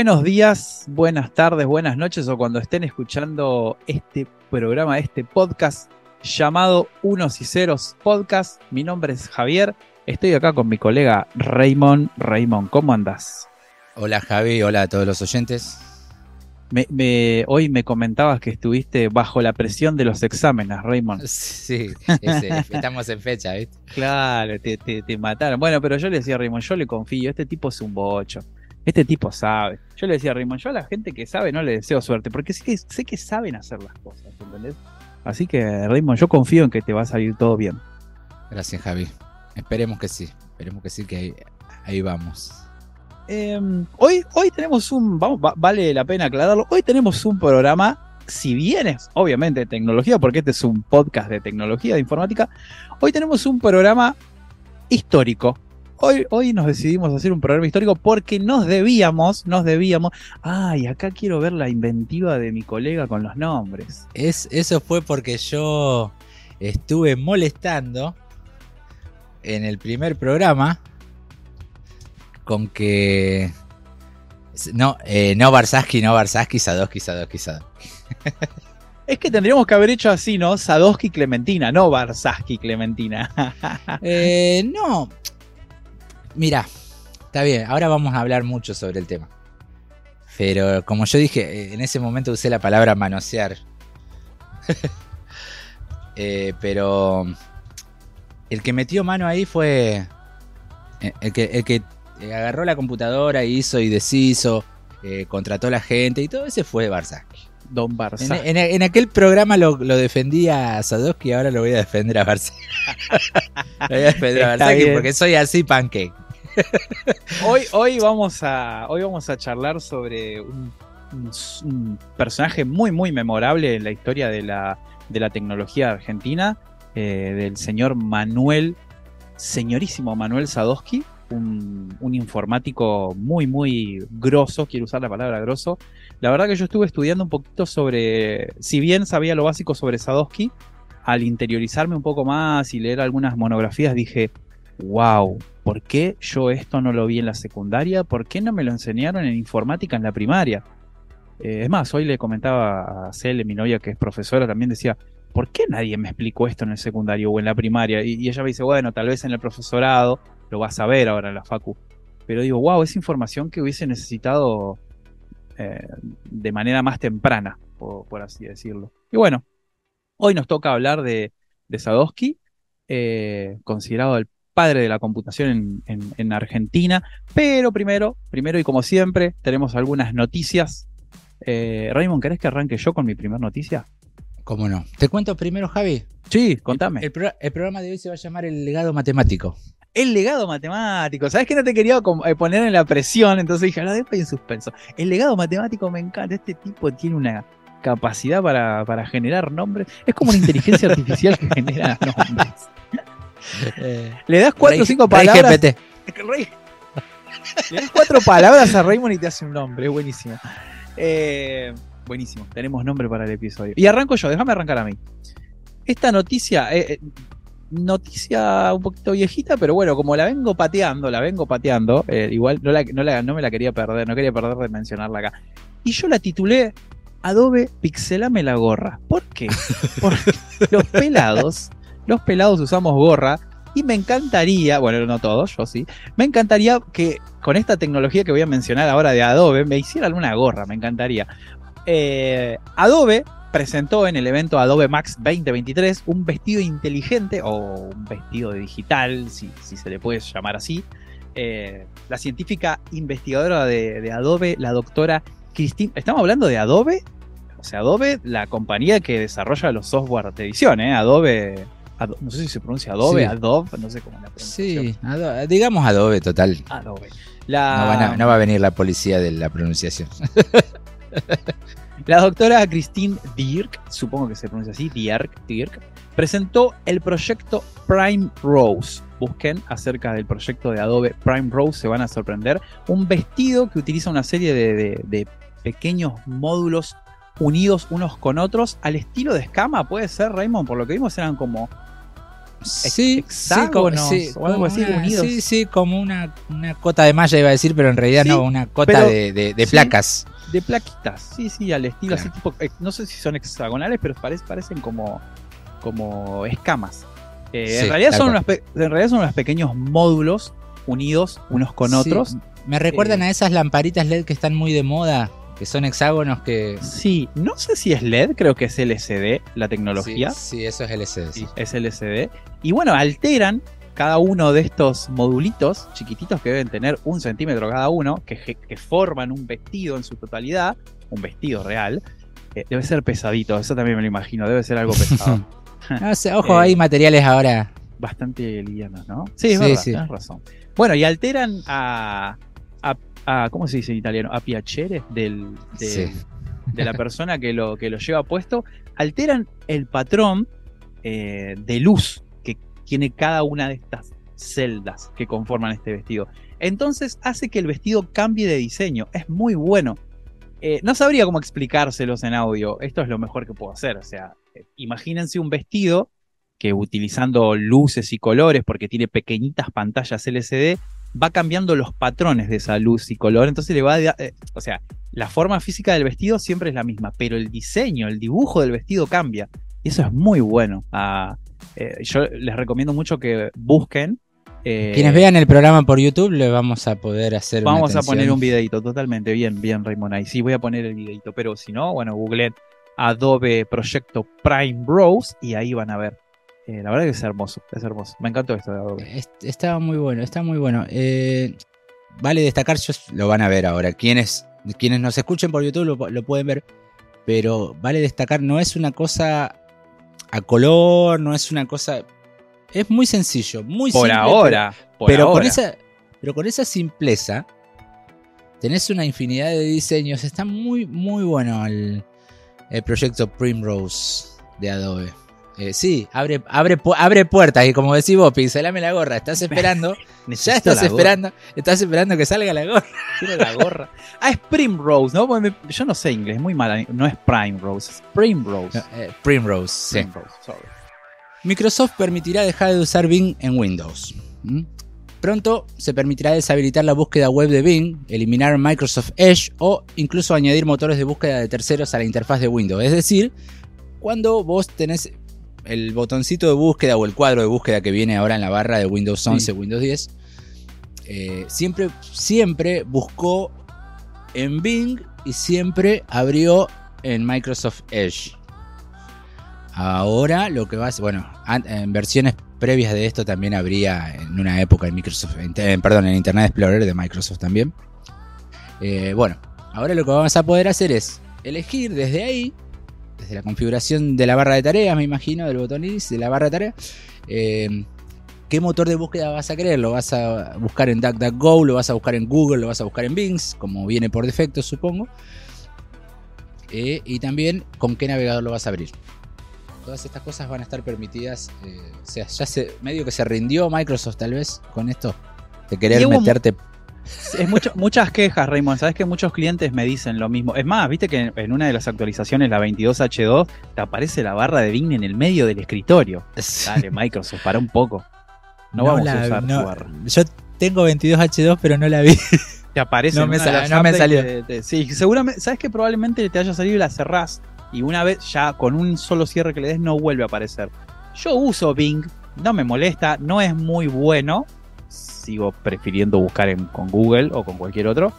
Buenos días, buenas tardes, buenas noches o cuando estén escuchando este programa, este podcast llamado Unos y Ceros Podcast. Mi nombre es Javier, estoy acá con mi colega Raymond. Raymond, ¿cómo andás? Hola Javi, hola a todos los oyentes. Me, hoy me comentabas que estuviste bajo la presión de los exámenes, Raymond. Sí, estamos en fecha, ¿viste? Claro, te, te, mataron. Bueno, pero yo le decía a Raymond, yo le confío, este tipo es un bocho. Este tipo sabe. Yo le decía a Raymond, yo a la gente que sabe no le deseo suerte, porque sé que, sé que saben hacer las cosas, ¿entendés? Así que, Raymond, yo confío en que te va a salir todo bien. Gracias, Javi. Esperemos que sí. Esperemos que sí, que ahí, vamos. Em, hoy, hoy tenemos un. Vamos, vale la pena aclararlo. Hoy tenemos un programa, si bien es obviamente de tecnología, porque este es un podcast de tecnología, de informática. Hoy tenemos un programa histórico. Hoy, hoy nos decidimos hacer un programa histórico porque nos debíamos, nos debíamos. Ay, acá quiero ver la inventiva de mi colega con los nombres. Es, eso fue porque yo estuve molestando en el primer programa con que. No, eh, no Barsaski, no Barsaski, Sadowski, Sadowski, Sadowski. Es que tendríamos que haber hecho así, ¿no? Sadowski Clementina, no Barsaski Clementina. eh, no, Mira, está bien, ahora vamos a hablar mucho sobre el tema. Pero como yo dije, eh, en ese momento usé la palabra manosear. Eh, pero el que metió mano ahí fue eh, el que, el que agarró la computadora y hizo y deshizo, contrató a la gente y todo ese fue Barsaki. Don Barsaki. En, aquel programa lo, defendía a Sadowski y ahora lo voy a defender a Barsaki. lo voy a defender a Barsaki porque soy así pancake hoy, hoy, vamos a, hoy vamos a charlar sobre un, personaje muy, muy memorable en la historia de la, de la tecnología argentina, eh, del señor Manuel, señorísimo Manuel Sadowski, un, un, informático muy, muy grosso, quiero usar la palabra grosso. La verdad que yo estuve estudiando un poquito sobre, si bien sabía lo básico sobre Sadowski, al interiorizarme un poco más y leer algunas monografías dije, wow, ¿por qué yo esto no lo vi en la secundaria? ¿Por qué no me lo enseñaron en informática en la primaria? Eh, es más, hoy le comentaba a Cele, mi novia que es profesora, también decía, ¿por qué nadie me explicó esto en el secundario o en la primaria? Y, ella me dice, bueno, tal vez en el profesorado lo vas a ver ahora en la facu. Pero digo, wow, es información que hubiese necesitado eh, de manera más temprana, por, así decirlo. Y bueno, hoy nos toca hablar de, de Sadowski, eh, considerado el padre de la computación en, Argentina. Pero primero, primero y como siempre, tenemos algunas noticias. Eh, Raymond, ¿querés que arranque yo con mi primera noticia? ¿Cómo no? ¿Te cuento primero, Javi? Sí, contame. El, programa de hoy se va a llamar El legado matemático. El legado matemático. ¿Sabes que no te quería eh, poner en la presión? Entonces dije, no, después en suspenso. El legado matemático me encanta. Este tipo tiene una capacidad para, para generar nombres. Es como una inteligencia artificial que genera nombres. Le das cuatro o cinco palabras. Le das cuatro palabras a Raymond y te hace un nombre, es buenísimo. Eh, buenísimo, tenemos nombre para el episodio. Y arranco yo, déjame arrancar a mí. Esta noticia, eh, eh, noticia un poquito viejita, pero bueno, como la vengo pateando, la vengo pateando, igual no, no, me la quería perder, no quería perder de mencionarla acá. Y yo la titulé Adobe Pixelame la gorra. ¿Por qué? Porque los pelados los pelados usamos gorra y me encantaría, bueno, no todos, yo sí, me encantaría que con esta tecnología que voy a mencionar ahora de Adobe me hicieran una gorra, me encantaría. Eh, Adobe presentó en el evento Adobe Max 2023 un vestido inteligente o un vestido digital, si, se le puede llamar así. Eh, la científica investigadora de, Adobe, la doctora Cristina, estamos hablando de Adobe, o sea, Adobe, la compañía que desarrolla los software de edición, ¿eh? Adobe no sé si se pronuncia Adobe, Adobe, no sé cómo la Sí, digamos Adobe total. Adobe. No, va a venir la policía de la pronunciación. la doctora Christine Dirk, supongo que se pronuncia así, Dirk, Dirk, presentó el proyecto Prime Rose. Busquen acerca del proyecto de Adobe Prime Rose, se van a sorprender. Un vestido que utiliza una serie de pequeños módulos unidos unos con otros al estilo de escama, puede ser, Raymond, por lo que vimos eran como sí, hexágonos sí, o algo así una- unidos. sí, sí, como una, una cota de malla iba a decir, pero en realidad Sí, no, una cota de, de- de sí. placas. De plaquitas, sí, sí, al estilo Claro. así tipo, eh, no sé si son hexagonales, pero parec- parecen como, como escamas. Eh, Sí, en, realidad son unos en realidad son unos pequeños módulos unidos unos con Sí, otros. Me recuerdan Eh, a esas lamparitas LED que están muy de moda, que son hexágonos que... Sí, no sé si es LED, creo que es LCD la tecnología. Sí, sí, eso es LCD. sí. Es LCD. Y bueno, alteran cada uno de estos modulitos chiquititos que deben tener un centímetro cada uno, que, que forman un vestido en su totalidad, un vestido real. Eh, debe ser pesadito, eso también me lo imagino, debe ser algo pesado. No ojo, Eh, hay materiales ahora. Bastante livianos, ¿no? Sí, es Sí, verdad, sí. tienes razón. Bueno, y alteran a, a, ¿cómo se dice en italiano? A piacere del, Sí. de la persona que lo, que lo lleva puesto, alteran el patrón eh, de luz que tiene cada una de estas celdas que conforman este vestido. Entonces hace que el vestido cambie de diseño. Es muy bueno. Eh, no sabría cómo explicárselos en audio. Esto es lo mejor que puedo hacer. O sea, eh, imagínense un vestido que utilizando luces y colores, porque tiene pequeñitas pantallas LCD, va cambiando los patrones de esa luz y color. Entonces le va a... eh, o sea, la forma física del vestido siempre es la misma, pero el diseño, el dibujo del vestido cambia. Y eso es muy bueno. Ah, eh, yo les recomiendo mucho que busquen. eh, Quienes vean el programa por YouTube le vamos a poder hacer una Vamos a poner un videito, totalmente. Bien, bien, Raymond. Ahí sí voy a poner el videito. Pero si no, bueno, googleen Adobe Proyecto Prime Bros. y ahí van a ver. Eh, la verdad que es hermoso, es hermoso. Me encantó esto de Adobe. Es- Está muy bueno, está muy bueno. Eh, vale destacar, lo van a ver ahora. Quienes, quienes nos escuchen por YouTube lo, lo pueden ver. Pero vale destacar, no es una cosa a color, no es una cosa. Es muy sencillo, muy Por simple, ahora, por pero con ahora. esa pero con esa simpleza tenés una infinidad de diseños está muy muy bueno el, el proyecto Primrose de Adobe Eh, sí abre abre abre puertas y como decís vos pincelame la gorra estás esperando ya estás esperando estás esperando que salga la gorra quiero la gorra. Ah, es Primrose, ¿no? Me- yo no sé inglés, muy mal. No es Prime Rose, es Primrose. Eh, Primrose sí. Primrose, sorry. Microsoft permitirá dejar de usar Bing en Windows. ¿Mm? Pronto se permitirá deshabilitar la búsqueda web de Bing, eliminar Microsoft Edge o incluso añadir motores de búsqueda de terceros a la interfaz de Windows. Es decir, cuando vos tenés el botoncito de búsqueda o el cuadro de búsqueda que viene ahora en la barra de Windows 11, Windows 10, eh, siempre, siempre buscó en Bing y siempre abrió en Microsoft Edge. Ahora lo que va a ser, bueno, en versiones previas de esto también habría en una época en Microsoft, en, perdón, en Internet Explorer de Microsoft también. Eh, bueno, ahora lo que vamos a poder hacer es elegir desde ahí, desde la configuración de la barra de tareas, me imagino, del botón Is, de la barra de tareas, eh, qué motor de búsqueda vas a querer. Lo vas a buscar en DuckDuckGo, lo vas a buscar en Google, lo vas a buscar en Bing, como viene por defecto, supongo. Eh, y también con qué navegador lo vas a abrir. Todas estas cosas van a estar permitidas. eh, o sea, ya se, medio que se rindió Microsoft tal vez con esto. De querer meterte. Es mucho- muchas quejas, Raymond. Sabes que muchos clientes me dicen lo mismo. Es más, viste que en una de las actualizaciones, la 22H2, te aparece la barra de Bing en el medio del escritorio. Dale, Microsoft, para un poco. No, vamos la- a usar no- tu barra. Yo tengo 22H2, pero no la vi. Te aparece No en me sal- no me salió. sí, seguramente, sabes que probablemente te haya salido y la cerrás. Y una vez ya con un solo cierre que le des no vuelve a aparecer. Yo uso Bing, no me molesta, no es muy bueno. Sigo prefiriendo buscar en- con Google o con cualquier otro.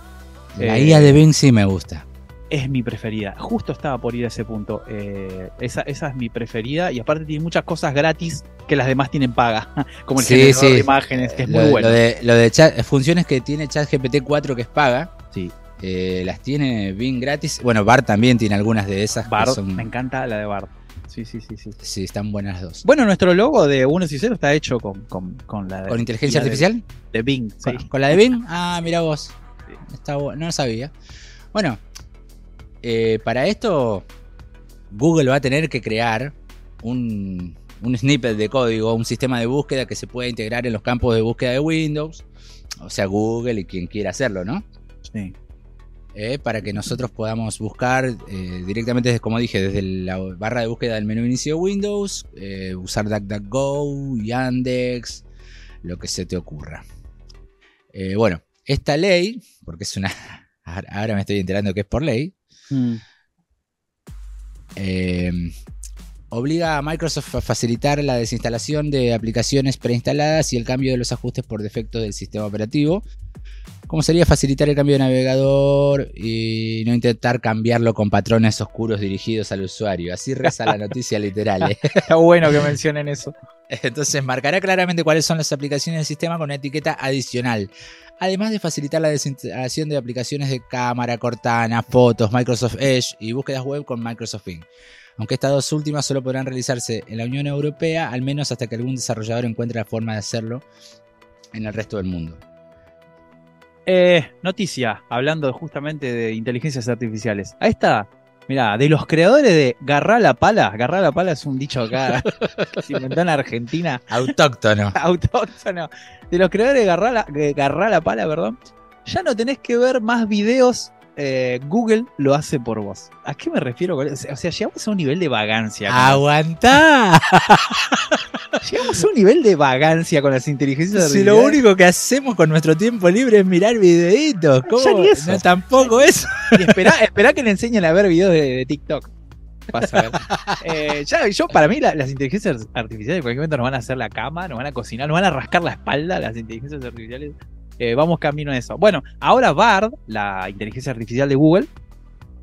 La Eh, IA de Bing sí me gusta. es mi preferida. Justo estaba por ir a ese punto. Eh, esa, esa es mi preferida y aparte tiene muchas cosas gratis que las demás tienen paga. Como el Sí, generador sí. de imágenes, que es lo, muy bueno. Lo de, lo de chat- funciones que tiene ChatGPT 4 que es paga. Sí. eh, las tiene Bing gratis. Bueno, Bart también tiene algunas de esas. son- me encanta la de Bard. Sí, sí, sí, sí. Sí, están buenas las dos. Bueno, nuestro logo de 1 y 0 está hecho con, con, con la de, ¿Con inteligencia la artificial? De, Bing. sí. ¿Con, con la de Bing? Ah, mira vos. Está no lo sabía. Bueno, eh, para esto Google va a tener que crear un, un snippet de código, un sistema de búsqueda que se pueda integrar en los campos de búsqueda de Windows. O sea, Google y quien quiera hacerlo, ¿no? Sí. Eh, para que nosotros podamos buscar eh, directamente, como dije, desde la barra de búsqueda del menú inicio de Windows, eh, usar DuckDuckGo, Yandex, lo que se te ocurra. Bueno, esta ley, porque es una... Ahora me estoy enterando que es por ley, Mm. eh, obliga a Microsoft a facilitar la desinstalación de aplicaciones preinstaladas y el cambio de los ajustes por defecto del sistema operativo. Como sería facilitar el cambio de navegador y no intentar cambiarlo con patrones oscuros dirigidos al usuario. Así reza la noticia literal. ¿eh? Está bueno que mencionen eso. Entonces marcará claramente cuáles son las aplicaciones del sistema con una etiqueta adicional. Además de facilitar la desinstalación de aplicaciones de cámara, Cortana, fotos, Microsoft Edge y búsquedas web con Microsoft Bing. Aunque estas dos últimas solo podrán realizarse en la Unión Europea, al menos hasta que algún desarrollador encuentre la forma de hacerlo en el resto del mundo. Eh, noticia, hablando justamente de inteligencias artificiales. Ahí está. Mirá, de los creadores de Garrá la Pala. Garrá la Pala es un dicho acá que se inventó en Argentina. Autóctono. Autóctono. De los creadores de Garrá la, de Garrá la Pala, perdón. Ya no tenés que ver más videos. Eh, Google lo hace por vos. ¿A qué me refiero? O sea, llegamos a un nivel de vagancia. con- ¡Aguantá! Llegamos a un nivel de vagancia con las inteligencias Si lo único que hacemos con nuestro tiempo libre es mirar videitos. ¿Cómo? Ya ni eso. No, tampoco eso. Y esperá, esperá que le enseñen a ver videos de, de TikTok. Vas a ver. Eh, ya, yo, para mí, la- las inteligencias artificiales en cualquier momento nos van a hacer la cama, nos van a cocinar, nos van a rascar la espalda, las inteligencias artificiales. Eh, vamos camino a eso. Bueno, ahora Bard, la inteligencia artificial de Google,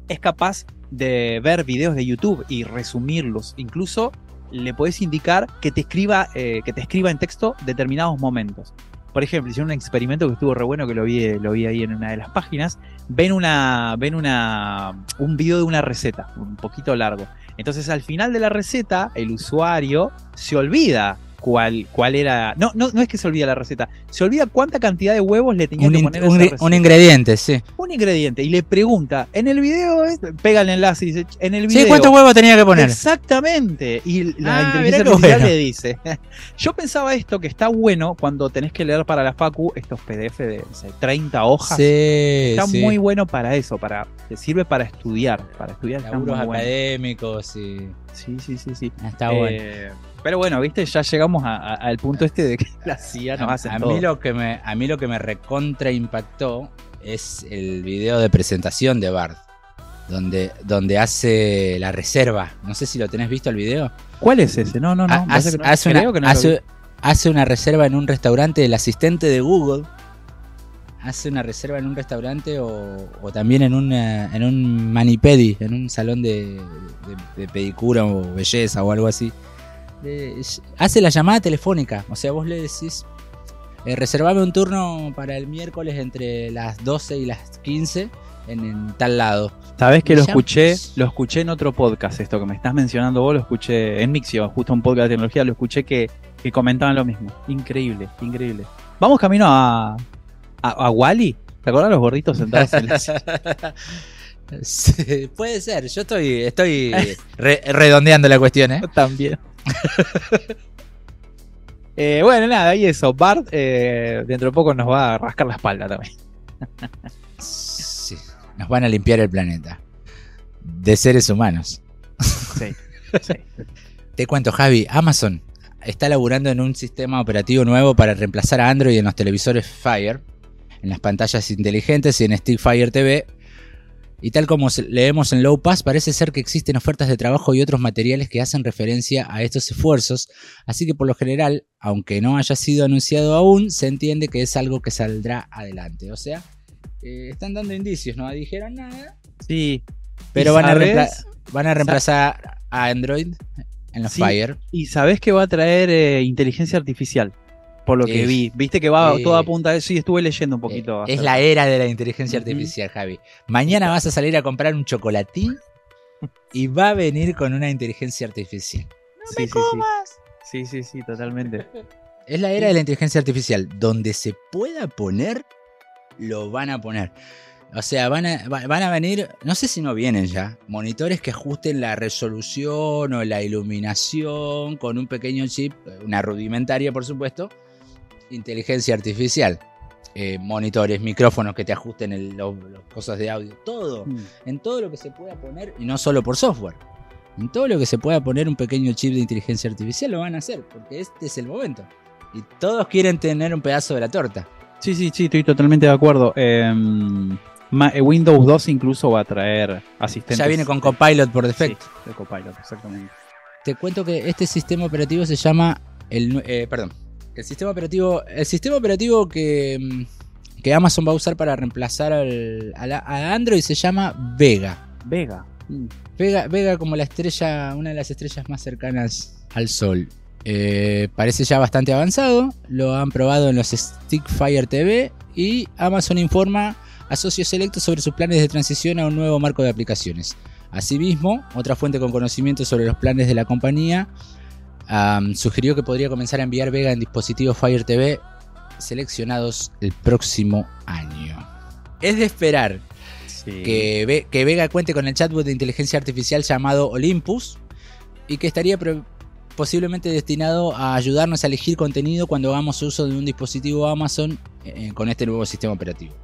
es capaz de ver videos de YouTube y resumirlos. Incluso le podés indicar que te escriba, eh, que te escriba en texto determinados momentos. Por ejemplo, hicieron un experimento que estuvo re bueno, que lo vi, lo vi ahí en una de las páginas. Ven una, ven una, un video de una receta, un poquito largo. Entonces, al final de la receta, el usuario se olvida cuál, cuál era. No, no, no es que se olvida la receta, se olvida cuánta cantidad de huevos le tenía Un, que in- poner a un esa gri- receta un ingrediente, sí. un ingrediente y le pregunta, en el video, es- pega el enlace y dice, en el video. Sí, ¿cuántos huevos tenía que poner? Exactamente. Y la Ah, inteligencia artificial bueno. le dice. Yo pensaba esto que está bueno cuando tenés que leer para la Facu estos PDF de no sé, 30 hojas. Sí, Está sí. muy bueno para eso, para te sirve para estudiar, para estudiar Laburos bueno. académicos y. Sí, sí, sí, sí. Está Eh, bueno. Pero bueno, viste, ya llegamos a- a- al punto este de que la CIA nos hace a todo. mí lo que me, a mí lo que me recontra impactó es el video de presentación de Bard. Donde, donde hace la reserva. No sé si lo tenés visto el video. ¿Cuál es ese? No, no, no. Hace, una, no hace, hace una reserva en un restaurante, el asistente de Google. Hace una reserva en un restaurante o, o también en, una, en un manipedi, en un salón de, de- de pedicura o belleza o algo así. Hace la llamada telefónica. O sea, vos le decís, eh, reservame un turno para el miércoles entre las 12 y las 15 en, en tal lado. Sabés que lo escuché, lo escuché en otro podcast, esto que me estás mencionando vos, lo escuché en Mixio, justo un podcast de tecnología, lo escuché que, que comentaban lo mismo. Increíble, increíble. Vamos camino a, a, a Wally. ¿Te acuerdas los gorditos sentados en la silla? Sí, puede ser, yo estoy, estoy re- redondeando la cuestión, ¿eh? También. Eh, bueno, nada, y eso. Bart eh, dentro de poco nos va a rascar la espalda también. Sí, nos van a limpiar el planeta. De seres humanos. Sí, sí. Te cuento, Javi, Amazon está laburando en un sistema operativo nuevo para reemplazar a Android en los televisores Fire, en las pantallas inteligentes y en Stick Fire TV. Y tal como leemos en Low Pass, parece ser que existen ofertas de trabajo y otros materiales que hacen referencia a estos esfuerzos, así que por lo general, aunque no haya sido anunciado aún, se entiende que es algo que saldrá adelante. O sea, eh, están dando indicios, no dijeron nada, Sí. pero ¿Y van a, sabes? reempla- van a reemplazar a Android en los Sí. Fire. Y sabés que va a traer eh, inteligencia artificial. Por lo que vi. Viste que va eh, todo apunta a eso y estuve leyendo un poquito. Eh, es la era de la inteligencia artificial, Javi. Mañana vas a salir a comprar un chocolatín y va a venir con una inteligencia artificial. sí, sí, sí. Sí, sí, sí, totalmente. Es la era de la inteligencia artificial. Donde se pueda poner, lo van a poner. O sea, van a, va- van a venir, no sé si no vienen ya, monitores que ajusten la resolución o la iluminación con un pequeño chip, una rudimentaria por supuesto, inteligencia artificial. eh, monitores, micrófonos que te ajusten el- lo- los cosas de audio, todo. Mm. En todo lo que se pueda poner, y no solo por software. En todo lo que se pueda poner un pequeño chip de inteligencia artificial lo van a hacer, porque este es el momento. Y todos quieren tener un pedazo de la torta. Sí, sí, sí, estoy totalmente de acuerdo. Eh, ma- eh, Windows 2 incluso va a traer asistentes. Ya viene con Copilot por defecto. Sí, de Copilot, exactamente. Te cuento que este sistema operativo se llama el eh, perdón, el sistema operativo el sistema operativo que, mm, que Amazon va a usar para reemplazar al, a la- a Android se llama Vega. Vega. Mm. Vega. Vega como la estrella, una de las estrellas más cercanas al Sol. Eh, parece ya bastante avanzado, lo han probado en los Stickfire TV y Amazon informa a socios selectos sobre sus planes de transición a un nuevo marco de aplicaciones. Asimismo, otra fuente con conocimiento sobre los planes de la compañía sugirió que podría comenzar a enviar Vega en dispositivos Fire TV seleccionados el próximo año. Es de esperar Sí. que, Ve- que Vega cuente con el chatbot de inteligencia artificial llamado Olympus y que estaría posiblemente destinado a ayudarnos a elegir contenido cuando hagamos uso de un dispositivo Amazon eh, con este nuevo sistema operativo.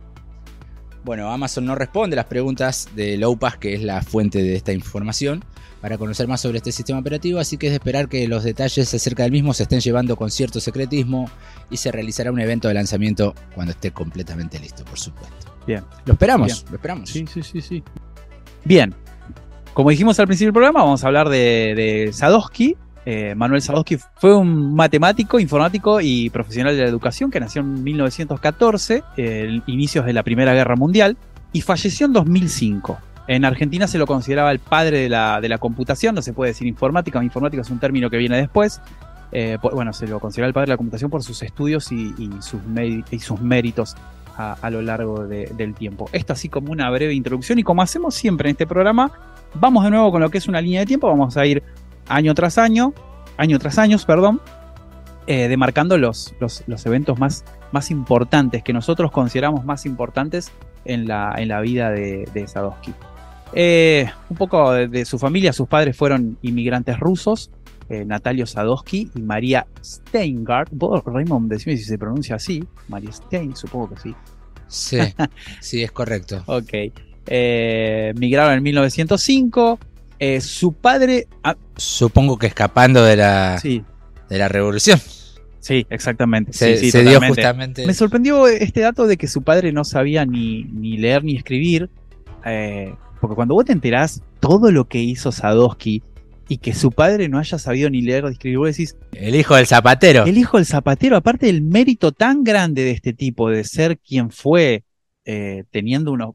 Bueno, Amazon no responde las preguntas de Lowpass, que es la fuente de esta información, para conocer más sobre este sistema operativo, así que es de esperar que los detalles acerca del mismo se estén llevando con cierto secretismo y se realizará un evento de lanzamiento cuando esté completamente listo, por supuesto. Bien. Lo esperamos, Bien. lo esperamos. Sí, sí, sí, sí. Bien. Como dijimos al principio del programa, vamos a hablar de, de Sadowski. Eh, Manuel Sadowski fue un matemático, informático y profesional de la educación que nació en 1914, eh, inicios de la Primera Guerra Mundial, y falleció en 2005. En Argentina se lo consideraba el padre de la, de la computación, no se puede decir informática, informática es un término que viene después. Eh, bueno, se lo considera el padre de la computación por sus estudios y, sus, méritos a, lo largo de- del tiempo. Esto así como una breve introducción y como hacemos siempre en este programa, vamos de nuevo con lo que es una línea de tiempo, vamos a ir año tras año, año tras años, perdón, eh, demarcando los, los, los eventos más, más importantes, que nosotros consideramos más importantes en la, en la vida de, de Sadowski. Eh, un poco de, de su familia, sus padres fueron inmigrantes rusos, eh, Natalio Sadowski y María Steingart. ¿Vos, Raymond, decime si se pronuncia así? María Stein, supongo que sí. Sí, sí, es correcto. Ok. Eh, migraron en 1905. Eh, su padre. ah, Supongo que escapando de la, sí, de la revolución. sí, exactamente. Se, sí, sí, se dio justamente. Me sorprendió este dato de que su padre no sabía ni, ni leer ni escribir. eh, porque cuando vos te enterás todo lo que hizo Sadowski y que su padre no haya sabido ni leer ni escribir, vos decís, El hijo del zapatero. el hijo del zapatero, aparte del mérito tan grande de este tipo, de ser quien fue, eh, teniendo unos,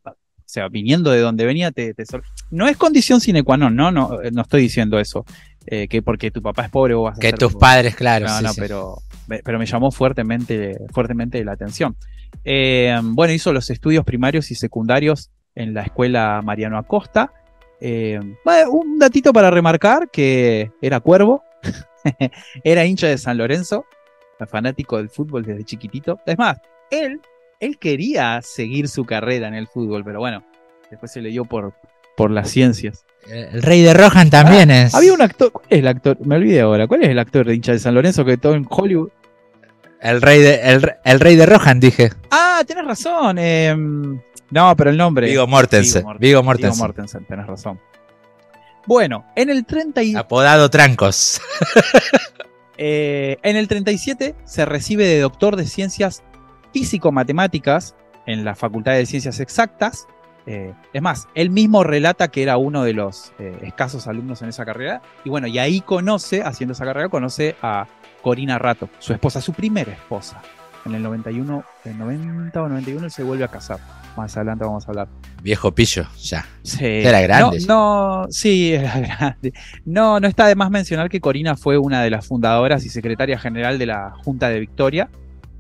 o sea, viniendo de donde venía, te, te no es condición sine qua non, no, no, eh, no estoy diciendo eso, eh, que porque tu papá es pobre vos vas a Que tus pobre. padres, claro. No, sí, no, sí. pero, me- pero me llamó fuertemente, fuertemente la atención. Eh, bueno, hizo los estudios primarios y secundarios en la escuela Mariano Acosta. Eh, un datito para remarcar que era cuervo, era hincha de San Lorenzo, fanático del fútbol desde chiquitito. Es más, él, él quería seguir su carrera en el fútbol, pero bueno, después se le dio por, por las ciencias. El rey de Rohan también es. Había un actor, ¿cuál es el actor? Me olvidé ahora, ¿cuál es el actor de hincha de San Lorenzo que todo en Hollywood? El rey de, el, el rey de Rohan, dije. Ah, tenés razón. eh, no, pero el nombre. Vigo Mortensen. Vigo Mortensen. Viggo Mortensen, tenés razón. Bueno, en el 30 y- Apodado Trancos. eh, en el 37 se recibe de doctor de ciencias físico-matemáticas en la Facultad de Ciencias Exactas. Eh, es más, él mismo relata que era uno de los eh, escasos alumnos en esa carrera. Y bueno, y ahí conoce, haciendo esa carrera, conoce a Corina Rato, su esposa, su primera esposa. En el 91, en 90 o 91 él se vuelve a casar. Más adelante vamos a hablar. Viejo pillo, ya. Sí. Era grande. No, no, sí, era grande. No, no está de más mencionar que Corina fue una de las fundadoras y secretaria general de la Junta de Victoria,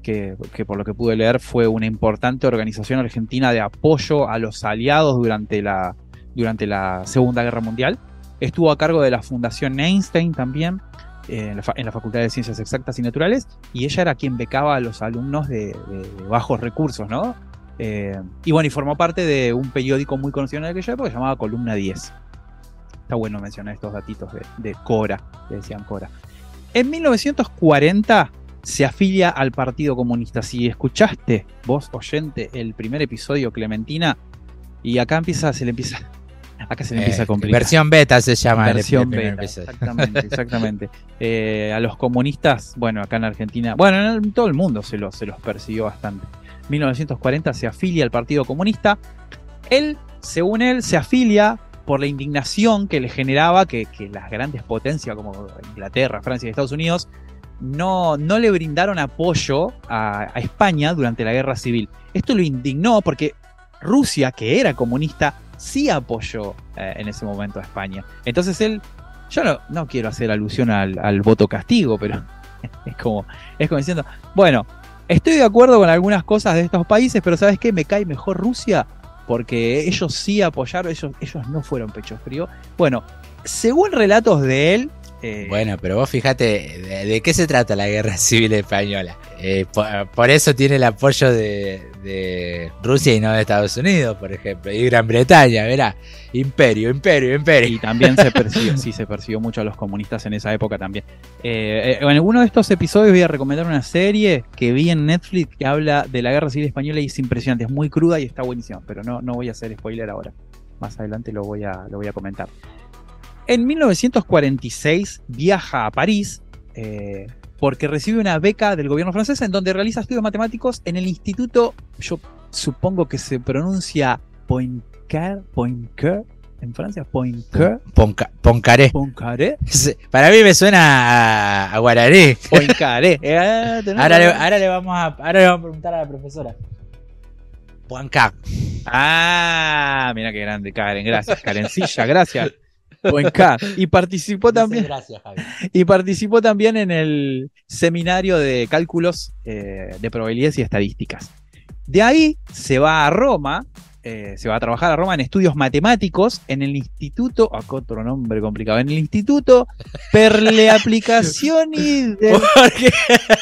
que, que por lo que pude leer fue una importante organización argentina de apoyo a los aliados durante la, durante la Segunda Guerra Mundial. Estuvo a cargo de la Fundación Einstein también, en, la, Facultad de Ciencias Exactas y Naturales, y ella era quien becaba a los alumnos de, bajos recursos, ¿no? Eh, y bueno, y formó parte de un periódico muy conocido en aquella época llamado Columna 10. Está bueno mencionar estos datitos de, de Cora, que decían Cora. En 1940 se afilia al Partido Comunista. Si escuchaste, vos oyente, el primer episodio, Clementina, y acá empieza, se le empieza. Acá se le empieza a Eh, complicar. versión beta se llama. Versión el beta, episodio. exactamente, exactamente. Eh, a los comunistas, bueno, acá en Argentina, bueno, en todo el mundo se los, se los persiguió bastante. 1940 se afilia al Partido Comunista. Él, según él, se afilia por la indignación que le generaba que, que las grandes potencias como Inglaterra, Francia y Estados Unidos no, no le brindaron apoyo a, España durante la guerra civil. Esto lo indignó porque Rusia, que era comunista, sí apoyó eh, en ese momento a España. Entonces él, yo no, no quiero hacer alusión al, al voto castigo, pero es como, es como diciendo, bueno, estoy de acuerdo con algunas cosas de estos países, pero ¿sabes qué? Me cae mejor Rusia porque ellos sí apoyaron, ellos, ellos no fueron pecho frío. Bueno, según relatos de él, eh, Bueno, pero vos fíjate, ¿de, de qué se trata la guerra civil española? Eh, por, por eso tiene el apoyo de, de Rusia y no de Estados Unidos, por ejemplo, y Gran Bretaña, verá. Imperio, imperio, imperio. Y también se persiguió, sí, se persiguió mucho a los comunistas en esa época también. Eh, eh, en alguno de estos episodios voy a recomendar una serie que vi en Netflix que habla de la guerra civil española y es impresionante, es muy cruda y está buenísima, pero no, no voy a hacer spoiler ahora. Más adelante lo voy a, lo voy a comentar. En 1946 viaja a París eh, porque recibe una beca del gobierno francés en donde realiza estudios matemáticos en el instituto, yo supongo que se pronuncia Poincaré, Poincaré en Francia, Poincaré. Ponca- Poncaré. Poincaré. Para mí me suena a, a guaraní. Poincaré. Eh, tenés Ahora le, ahora le vamos a, ahora le vamos a preguntar a la profesora. Poincar. Ah, mira qué grande, Karen. Gracias, Karencilla, gracias. Poincaré. Y participó también. Gracias, Javi. Y participó también en el seminario de cálculos eh, de probabilidades y estadísticas. De ahí se va a Roma, eh, se va a trabajar a Roma en estudios matemáticos en el instituto, acá otro nombre complicado, en el instituto per le applicazioni del ¿Por qué?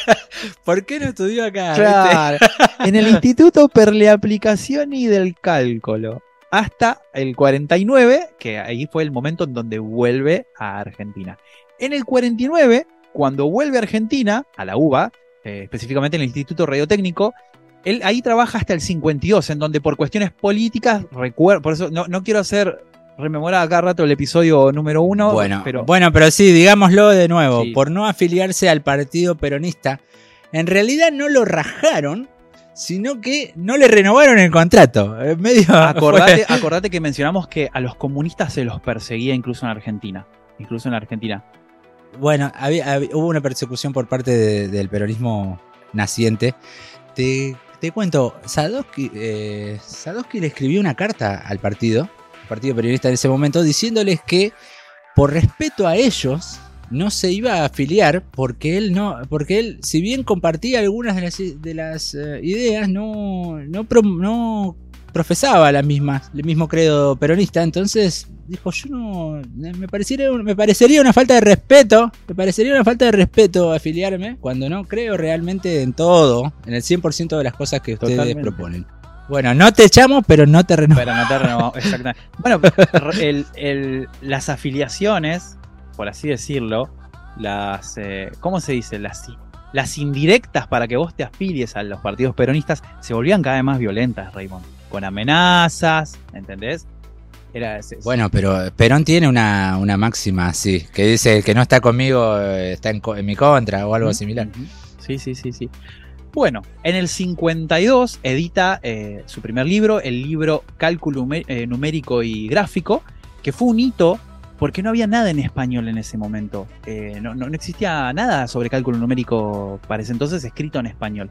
¿Por qué no estudió acá? Claro, en el Instituto per le applicazioni del cálculo. Hasta el 49, que ahí fue el momento en donde vuelve a Argentina. En el 49, cuando vuelve a Argentina, a la UBA, eh, específicamente en el Instituto Radiotécnico, él ahí trabaja hasta el 52, en donde por cuestiones políticas, recuerdo, por eso no, no quiero hacer rememorar cada rato el episodio número uno, Bueno, pero bueno, pero sí, digámoslo de nuevo. Sí. Por no afiliarse al partido peronista, en realidad no lo rajaron, sino que no le renovaron el contrato. Medio. Acordate, acordate que mencionamos que a los comunistas se los perseguía incluso en Argentina. Incluso en Argentina. Bueno, había- había- hubo una persecución por parte de- del peronismo naciente. Te, te cuento, Sadowski, eh, Sadowski le escribió una carta al partido, al partido peronista en ese momento, diciéndoles que por respeto a ellos no se iba a afiliar porque él no, porque él, si bien compartía algunas de las, de las eh, ideas, no, no, pro- no profesaba la misma, el mismo credo peronista, entonces dijo yo no, me parecería, me parecería una falta de respeto, me parecería una falta de respeto afiliarme cuando no creo realmente en todo, en el 100% de las cosas que ustedes Totalmente. proponen. Bueno, no te echamos, pero no te renovamos. Pero no te renovamos. Exactamente. Bueno, el- el- las afiliaciones, por así decirlo, las. eh, ¿Cómo se dice? Las, las indirectas para que vos te afilies a los partidos peronistas se volvían cada vez más violentas, Raymond. Con amenazas, ¿entendés? Era, se- Bueno, pero Perón tiene una, una máxima así, que dice el que no está conmigo eh, está en, mi contra o algo similar. Sí, sí, sí, sí. Bueno, en el 52 edita eh, su primer libro, el libro Cálculo Numérico y Gráfico, que fue un hito porque no había nada en español en ese momento. Eh, no, no- no existía nada sobre cálculo numérico para ese entonces escrito en español.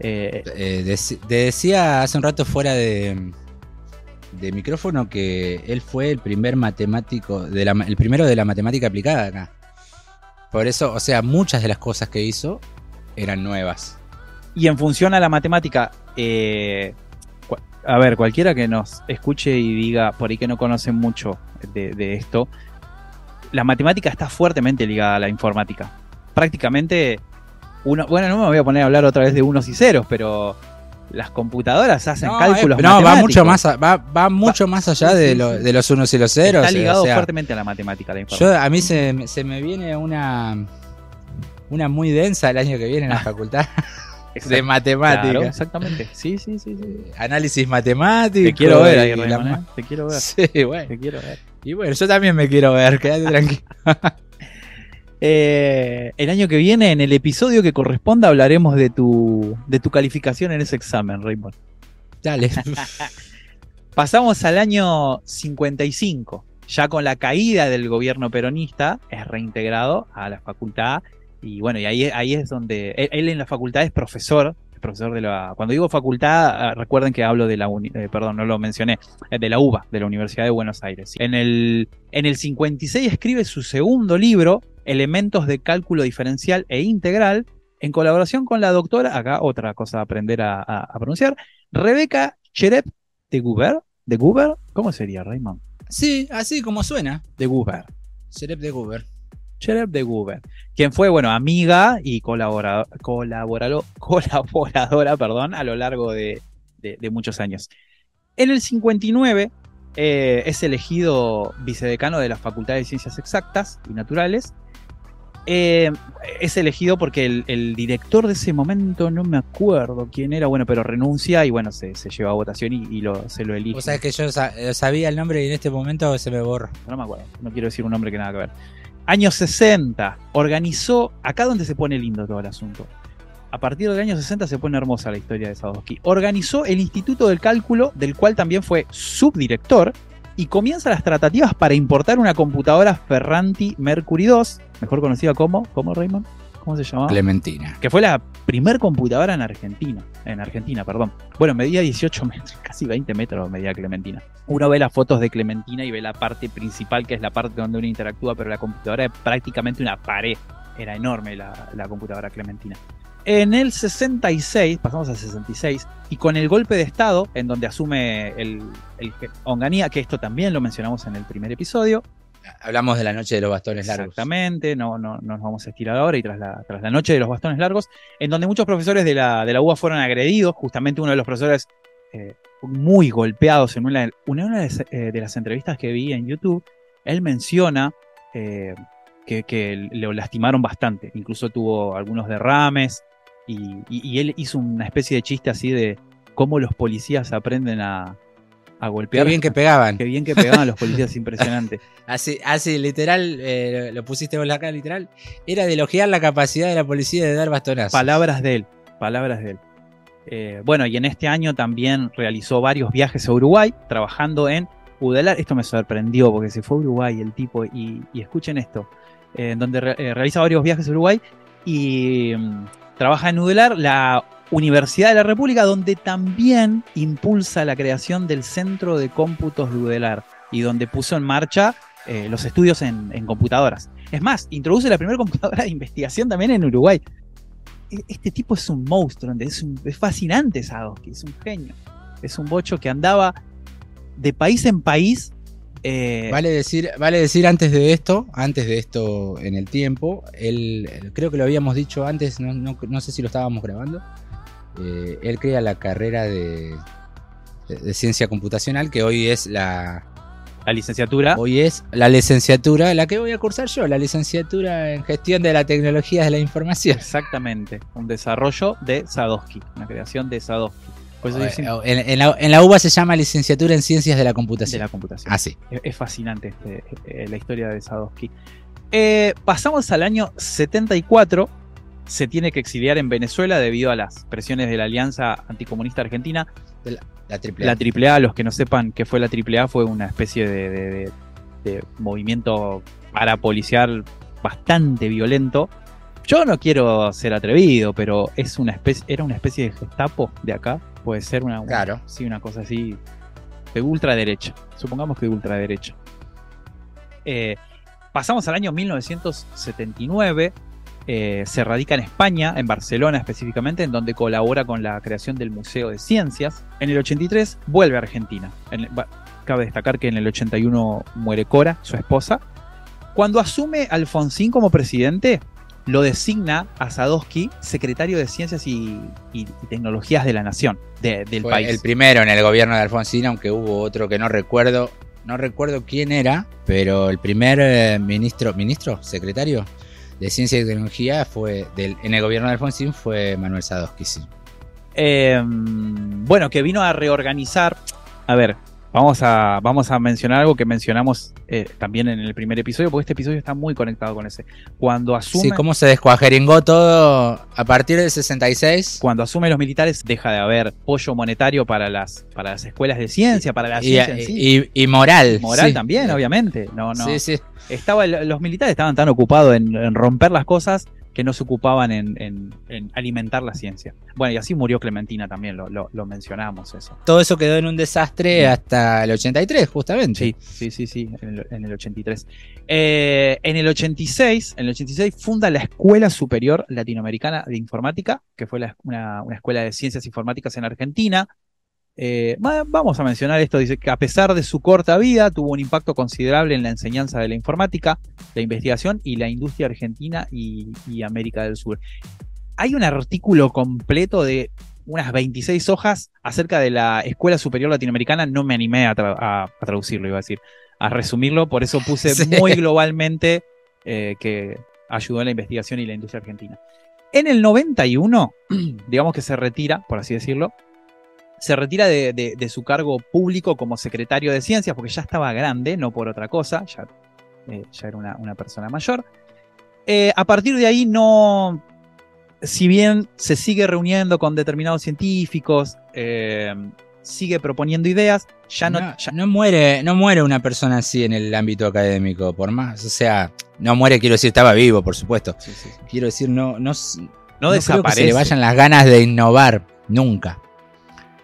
Eh, Eh, decía hace un rato fuera de, de micrófono que él fue el primer matemático, de la, ma- el primero de la matemática aplicada acá. Por eso, o sea, muchas de las cosas que hizo eran nuevas. Y en función a la matemática, eh, a ver, cualquiera que nos escuche y diga por ahí que no conoce mucho de, de esto, la matemática está fuertemente ligada a la informática. Prácticamente, uno, bueno, no me voy a poner a hablar otra vez de unos y ceros, pero las computadoras hacen No, cálculos eh, no, va mucho más, a- va, va mucho más allá sí, de, sí, lo- sí. de los unos y los ceros. Está o ligado sea, fuertemente a la matemática, la informática. Yo, a mí se, me- se me viene una una muy densa el año que viene en la facultad. de matemáticas. Claro, exactamente. Sí, sí, sí, sí. Análisis matemático. Te quiero ver ahí, Raymond, ¿eh? Te quiero ver. Sí, bueno. Te quiero ver. Y bueno, yo también me quiero ver, quédate tranquilo. Eh, el año que viene, en el episodio que corresponda, hablaremos de tu, de tu calificación en ese examen, Raymond. Dale. Pasamos al año 55. Ya con la caída del gobierno peronista, es reintegrado a la facultad. Y bueno, y ahí, ahí es donde. Él, en la facultad es profesor. profesor de la. Cuando digo facultad, ah, recuerden que hablo de la. Eh, perdón, no lo mencioné. Eh, de la UBA, de la Universidad de Buenos Aires. En el, en el 56 escribe su segundo libro, elementos de cálculo diferencial e integral, en colaboración con la doctora, acá otra cosa a aprender a, pronunciar, Rebeca Cherep de Guber. ¿De Guber? ¿Cómo sería, Raymond? Sí, así como suena. De Guber. Cherep de Guber. Cherep de Guber, quien fue, bueno, amiga y colaboradora, colaboradora perdón, a lo largo de, muchos años. En el 59 eh, es elegido vicedecano de la Facultad de Ciencias Exactas y Naturales eh, es elegido porque el, director de ese momento, no me acuerdo quién era, bueno, pero renuncia y bueno, se, lleva a votación y, lo, se lo elige. O sea, es que yo sabía el nombre y en este momento se me borra. No me acuerdo, no quiero decir un nombre que nada que ver. Años 60, organizó, acá donde se pone lindo todo el asunto. A partir del año 60 se pone hermosa la historia de Sadowski. Organizó el Instituto del Cálculo, del cual también fue subdirector, y comienza las tratativas para importar una computadora Ferranti Mercury 2, mejor conocida como, ¿cómo Raymond? ¿Cómo se llamaba? Clementina. Que fue la primer computadora en Argentina. En Argentina, perdón. Bueno, medía 18 metros, casi 20 metros medía Clementina. Uno ve las fotos de Clementina y ve la parte principal, que es la parte donde uno interactúa, pero la computadora es prácticamente una pared. Era enorme la, la computadora Clementina. En el 66, pasamos al 66, y con el golpe de Estado, en donde asume el, Onganía, que esto también lo mencionamos en el primer episodio. Hablamos de la noche de los bastones largos. Exactamente, no, no, nos vamos a estirar ahora y tras la, tras la noche de los bastones largos, en donde muchos profesores de la, de la UBA fueron agredidos, justamente uno de los profesores eh, muy golpeados en una, una eh, de, las entrevistas que vi en YouTube, él menciona eh, que, que le lastimaron bastante, incluso tuvo algunos derrames, y, él hizo una especie de chiste así de cómo los policías aprenden a, golpear. Qué bien que pegaban. Qué bien que pegaban los policías, impresionante. Así, así literal, eh, lo pusiste vos acá, literal. Era de elogiar la capacidad de la policía de dar bastonazos. Palabras de él, palabras de él. Eh, bueno, y en este año también realizó varios viajes a Uruguay, trabajando en Udelar. Esto me sorprendió porque se fue a Uruguay el tipo, y, escuchen esto, en eh, donde realiza varios viajes a Uruguay y mm, Trabaja en Udelar, la Universidad de la República, donde también impulsa la creación del Centro de Cómputos de Udelar y donde puso en marcha eh, los estudios en, computadoras. Es más, introduce la primera computadora de investigación también en Uruguay. E, este tipo es un monstruo, es, es fascinante Sadowski, es un genio. Es un bocho que andaba de país en país eh, vale, decir, vale decir antes de esto, antes de esto en el tiempo, él, creo que lo habíamos dicho antes, no, sé si lo estábamos grabando, eh, él crea la carrera de, ciencia computacional, que hoy es la... La licenciatura. Hoy es la licenciatura, la que voy a cursar yo, la licenciatura en gestión de la tecnología de la información. Exactamente, un desarrollo de Sadowski, una creación de Sadowski. Pues en, la, UBA se llama licenciatura en ciencias de la computación. De la computación. Ah, sí. Es, fascinante este, eh, la historia de Sadowski. Eh, pasamos al año 74. Se tiene que exiliar en Venezuela debido a las presiones de la Alianza Anticomunista Argentina. La, la AAA. La los que no sepan qué fue la AAA, fue una especie de, de movimiento parapolicial bastante violento. Yo no quiero ser atrevido, pero es una especie, era una especie de gestapo de acá, puede ser una, claro. sí, una cosa así de ultraderecha. Supongamos que de ultraderecha. Eh, pasamos al año 1979. Eh, se radica en España, en Barcelona específicamente, en donde colabora con la creación del Museo de Ciencias. En el 83 vuelve a Argentina. cabe destacar que en el 81 muere Cora, su esposa. Cuando asume Alfonsín como presidente, lo designa a Sadowski secretario de Ciencias y, Tecnologías de la Nación, del país. El primero en el gobierno de Alfonsín, aunque hubo otro que no recuerdo, no recuerdo quién era, pero el primer eh, ministro, ministro, secretario de ciencia y tecnología fue en el gobierno de Alfonsín fue Manuel Sadowski, sí. Eh, bueno, que vino a reorganizar. A ver, vamos a, vamos a mencionar algo que mencionamos eh, también en el primer episodio, porque este episodio está muy conectado con ese. Cuando asume. Sí, cómo se descuajeringó todo a partir del 66. Cuando asume los militares, deja de haber apoyo monetario para las, para las escuelas de ciencia, para la Y, ciencia en sí. y- y moral. Moral sí. también, obviamente. No, no. Sí, sí. Estaba, los militares estaban tan ocupados en, en romper las cosas que no se ocupaban en, en- en alimentar la ciencia. Bueno, y así murió Clementina también, lo, lo- lo mencionamos eso. Todo eso quedó en un desastre hasta el 83, justamente. Sí, sí, sí, sí, en el, en el 83. Eh, en el 86, en el 86 funda la Escuela Superior Latinoamericana de Informática, que fue la- una, una escuela de ciencias informáticas en Argentina. Eh, va- vamos a mencionar esto, dice que a pesar de su corta vida, tuvo un impacto considerable en la enseñanza de la informática, la investigación y la industria argentina y, y América del Sur. Hay un artículo completo de unas 26 hojas acerca de la Escuela Superior Latinoamericana, no me animé a, tra- a- a traducirlo, iba a decir, a resumirlo, por eso puse Sí. muy globalmente eh, que ayudó en la investigación y la industria argentina. En el 91, digamos que se retira, por así decirlo, se retira de, de- de su cargo público como secretario de ciencias, porque ya estaba grande, no por otra cosa, ya, eh, ya era una, una persona mayor. Eh, a partir de ahí no, si bien se sigue reuniendo con determinados científicos, eh, sigue proponiendo ideas, ya no, no, ya- no muere, no muere una persona así en el ámbito académico, por más, o sea, no muere, quiero decir, estaba vivo, por supuesto. sí, sí, sí. Quiero decir, no, no, no, no creo que desaparece. se le vayan las ganas de innovar, nunca.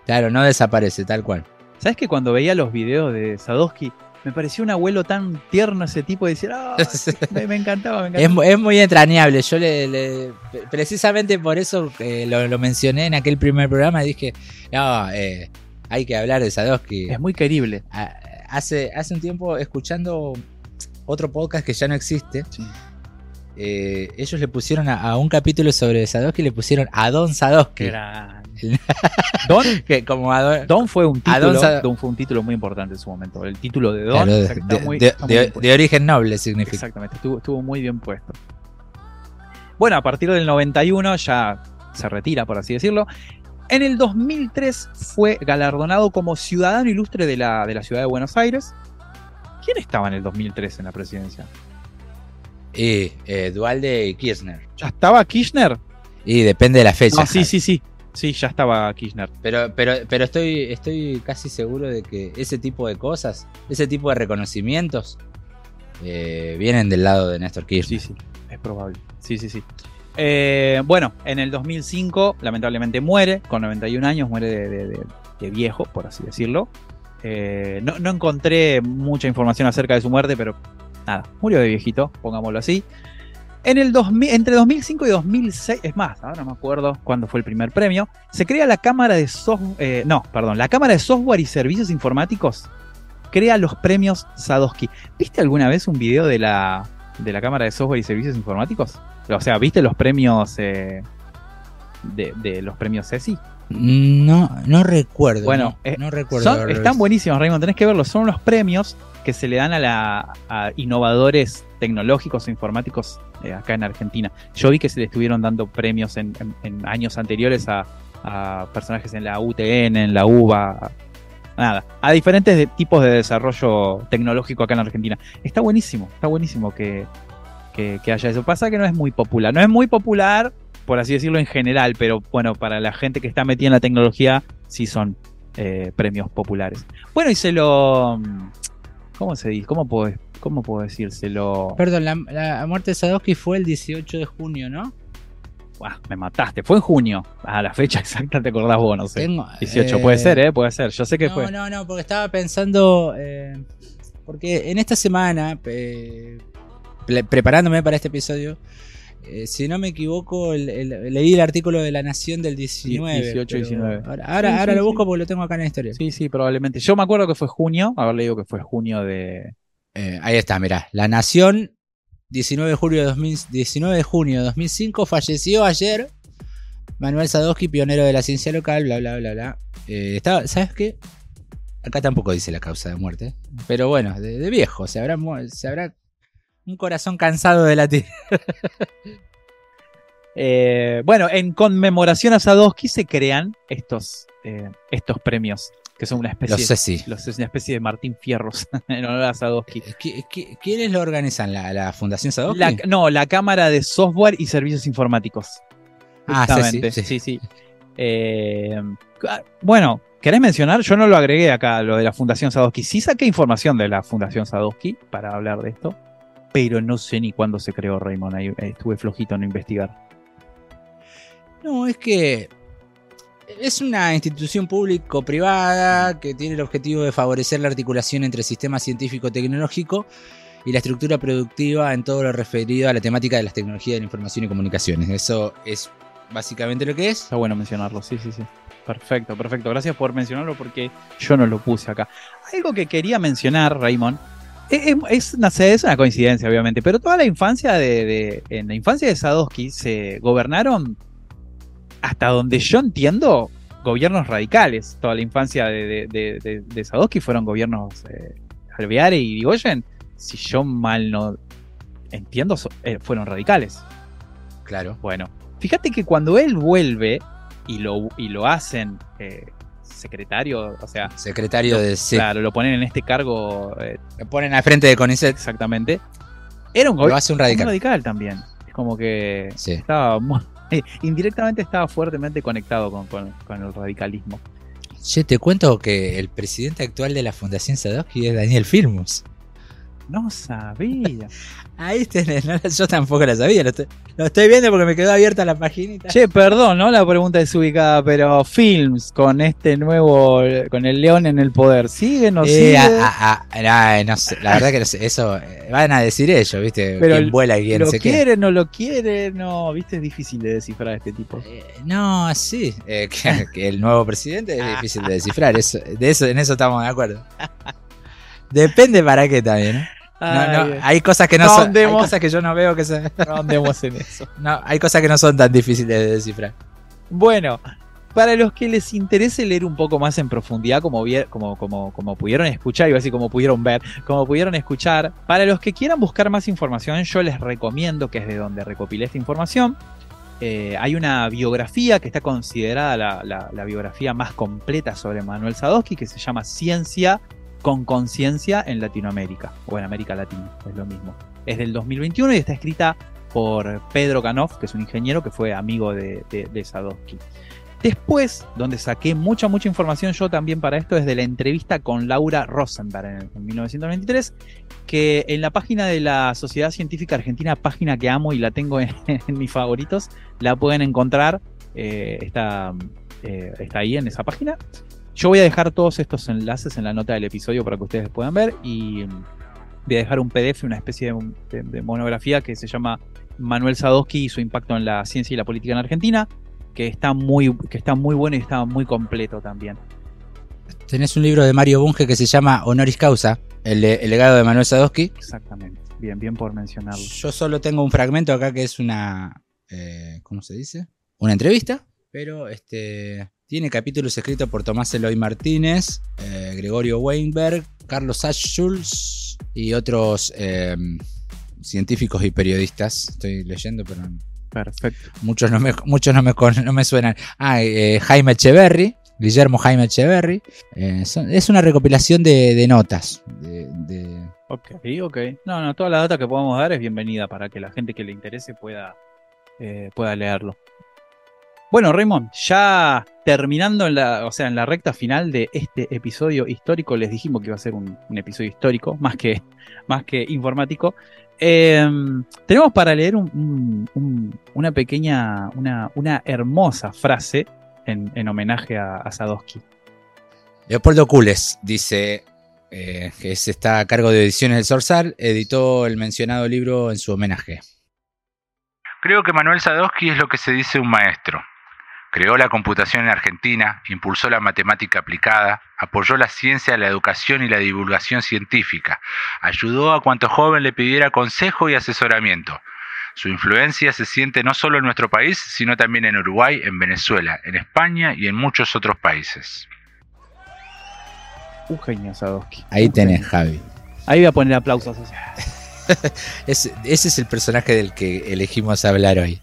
Claro, no desaparece, tal cual. ¿Sabes que cuando veía los videos de Sadowski, me pareció un abuelo tan tierno ese tipo de decir, "Ah, me, me encantaba, me Es, encantaba. es muy entrañable. Yo le, le- precisamente por eso eh, lo, lo mencioné en aquel primer programa. Dije, no, eh, hay que hablar de Sadowski. Es muy querible. Hace, hace un tiempo, escuchando otro podcast que ya no existe, Sí. eh, ellos le pusieron a, a un capítulo sobre Sadowski, le pusieron a Don Sadowski. Gran- Don, que como a Don- fue un título, Don fue un título muy importante en su momento. El título de Don claro, de, o sea, que está de- muy- de- está muy de- bien puesto. de origen noble significa. Exactamente, estuvo, estuvo muy bien puesto. Bueno, a partir del 91 ya se retira, por así decirlo. En el 2003 fue galardonado como ciudadano ilustre de la, de la ciudad de Buenos Aires. ¿Quién estaba en el 2003 en la presidencia? Y eh, Dualde y Kirchner. ¿Ya estaba Kirchner? Y depende de la fecha. No, sí, sí, sí. Sí, ya estaba Kirchner. Pero, pero, pero estoy, estoy casi seguro de que ese tipo de cosas, ese tipo de reconocimientos, eh, vienen del lado de Néstor Kirchner. Sí, sí, es probable. Sí, sí, sí. Eh, bueno, en el 2005 lamentablemente muere, con 91 años, muere de, de- de- de viejo, por así decirlo. Eh, no, no encontré mucha información acerca de su muerte, pero nada, murió de viejito, pongámoslo así. En el 2000, entre 2005 y 2006, es más, ahora no me acuerdo cuándo fue el primer premio, se crea la Cámara de Software, no, perdón, la Cámara de Software y Servicios Informáticos crea los premios Sadowski. ¿Viste alguna vez un video de la, de la Cámara de Software y Servicios Informáticos? O sea, ¿viste los premios eh, de, de los premios CESI? No, no recuerdo. Bueno, no, eh, no recuerdo. Son- están buenísimos, Raymond, tenés que verlos. Son los premios que se le dan a, la, a innovadores tecnológicos e informáticos eh, acá en Argentina. Yo vi que se le estuvieron dando premios en, años anteriores a, personajes en la UTN, en la UBA, nada, a diferentes tipos de desarrollo tecnológico acá en Argentina. Está buenísimo, está buenísimo que, que, haya eso. Pasa que no es muy popular, no es muy popular, por así decirlo en general, pero bueno, para la gente que está metida en la tecnología, sí son eh, premios populares. Bueno, y se lo. ¿Cómo se dice? ¿Cómo puedo, cómo puedo decírselo? Perdón, la, la muerte de Sadowski fue el 18 de junio, ¿no? Buah, me mataste. Fue en junio. A la fecha exacta te acordás vos, no sé. Tengo, 18, eh, puede ser, ¿eh? Puede ser. Yo sé que no, fue. no, no, porque estaba pensando. eh, porque en esta semana, eh, pre- preparándome para este episodio, eh, si no me equivoco, el- el- leí el artículo de La Nación del 19. 18, pero 19. Ahora, ahora, Sí, ahora sí, lo busco porque lo tengo acá en la historia. Sí, sí, probablemente. Yo me acuerdo que fue junio. Haber leído que fue junio de. Eh, ahí está, mirá. La Nación, 19 de, julio de 2000 19 de junio de 2005, falleció ayer. Manuel Sadowski, pionero de la ciencia local, bla, bla, bla, bla. Eh, ¿Sabes qué? Acá tampoco dice la causa de muerte. Pero bueno, de, viejo. Se habrá, se habrá Un corazón cansado de latir. Eh, bueno, en conmemoración a Sadowski se crean estos, eh, estos premios, que son una especie, Los Ceci. los- una especie de Martín Fierros en honor a Sadowski. ¿Qui- qui- ¿Quiénes lo organizan? ¿La, la Fundación Sadowski? La- no, la Cámara de Software y Servicios Informáticos. Ah, Justamente, sí, sí, sí, sí. Eh, ah, bueno, ¿querés mencionar? Yo no lo agregué acá, lo de la Fundación Sadowski. Sí saqué información de la Fundación Sadowski para hablar de esto, pero no sé ni cuándo se creó Raymond. Ahí eh, estuve flojito en investigar. No, es que es una institución público-privada que tiene el objetivo de favorecer la articulación entre el sistema científico-tecnológico y la estructura productiva en todo lo referido a la temática de las tecnologías de la información y comunicaciones. Eso es básicamente lo que es. Está bueno mencionarlo, sí, sí, sí. Perfecto, perfecto. Gracias por mencionarlo porque yo no lo puse acá. Algo que quería mencionar, Raymond, es, es- es una, es una coincidencia, obviamente, pero toda la infancia de, de- en la infancia de Sadowski se gobernaron, hasta donde yo entiendo, gobiernos radicales. Toda la infancia de, de, de- de- Sadowski fueron gobiernos eh, Alveare y Digoyen. Si yo mal no entiendo, so- eh, fueron radicales. Claro. Bueno, fíjate que cuando él vuelve y lo, y lo hacen eh, secretario, o sea, Secretario de sí. claro, lo ponen en este cargo eh, Lo ponen al frente de CONICET. exactamente, era un Lo gobierno hace un radical. radical también. Es como que Sí. estaba muy- indirectamente estaba fuertemente conectado con, con- el radicalismo. Che, te cuento que el presidente actual de la Fundación Sadowski es Daniel Filmus. No sabía. Ahí tenés, no, yo tampoco la sabía. Lo estoy, lo estoy viendo porque me quedó abierta la paginita. che, perdón, ¿no? La pregunta es ubicada, pero Films con este nuevo, con el león en el poder, ¿sigue o no Eh, sigue? a- a- a- ay, no sé, la verdad que no sé, eso eh, van a decir ellos, ¿viste? Pero quién el- vuela y quién ¿Lo se quiere, no lo quiere? No, viste, es difícil de descifrar a este tipo. Eh, no, sí, eh, que, que el nuevo presidente es difícil de descifrar, eso, de eso, en eso estamos de acuerdo. Depende para qué también. ¿eh? No, no, Ay, hay cosas que no son, hay cosas que yo no veo que son, no andemos en eso. no, hay cosas que no son tan difíciles de descifrar. Bueno, para los que les interese leer un poco más en profundidad, como, como, como, como pudieron escuchar, iba a decir como pudieron ver, como pudieron escuchar, para los que quieran buscar más información, yo les recomiendo, que es de donde recopilé esta información, eh, hay una biografía que está considerada la, la- la biografía más completa sobre Manuel Sadowski, que se llama Ciencia con conciencia en Latinoamérica, o en América Latina, es lo mismo. Es del 2021 y está escrita por Pedro Canoff, que es un ingeniero que fue amigo de, de, Sadowski. Después, donde saqué mucha, mucha información yo también para esto, es de la entrevista con Laura Rosenberg en, en 1993, que en la página de la Sociedad Científica Argentina, página que amo y la tengo en, mis favoritos, la pueden encontrar, eh, eh, está ahí en esa página. Yo voy a dejar todos estos enlaces en la nota del episodio para que ustedes puedan ver y mm, voy a dejar un PDF, una especie de, un- de- de monografía que se llama Manuel Sadowski y su impacto en la ciencia y la política en Argentina, que está muy, que está muy bueno y está muy completo también. Tenés un libro de Mario Bunge que se llama Honoris Causa, el legado de Manuel Sadowski. Exactamente. Bien, bien por mencionarlo. Yo solo tengo un fragmento acá que es una. eh, ¿Cómo se dice? Una entrevista. Pero este. Tiene capítulos escritos por Tomás Eloy Martínez, eh, Gregorio Weinberg, Carlos Schulz y otros eh, científicos y periodistas. Estoy leyendo, pero Perfecto. muchos no me, muchos no me, no me suenan. Ah, eh, Jaime Echeverry, Guillermo Jaime Echeverry. Eh, son- es una recopilación de, de notas. de- de, Ok, ok. No, no, toda la data que podamos dar es bienvenida para que la gente que le interese pueda, eh, pueda leerlo. Bueno, Raymond, ya terminando en la, o sea, en la recta final de este episodio histórico, les dijimos que iba a ser un, un episodio histórico, más que, más que informático. Eh, tenemos para leer un- un- un- una pequeña, una, una hermosa frase en, en homenaje a, a Sadowski. Leopoldo Cules dice eh, que es- está a cargo de Ediciones del Sorsal, editó el mencionado libro en su homenaje. Creo que Manuel Sadowski es lo que se dice un maestro. Creó la computación en Argentina, impulsó la matemática aplicada, apoyó la ciencia, la educación y la divulgación científica, ayudó a cuanto joven le pidiera consejo y asesoramiento. Su influencia se siente no solo en nuestro país, sino también en Uruguay, en Venezuela, en España y en muchos otros países. Un genio Sadowski. Ahí tenés. Javi. Ahí voy a poner aplausos. ese es el personaje del que elegimos hablar hoy.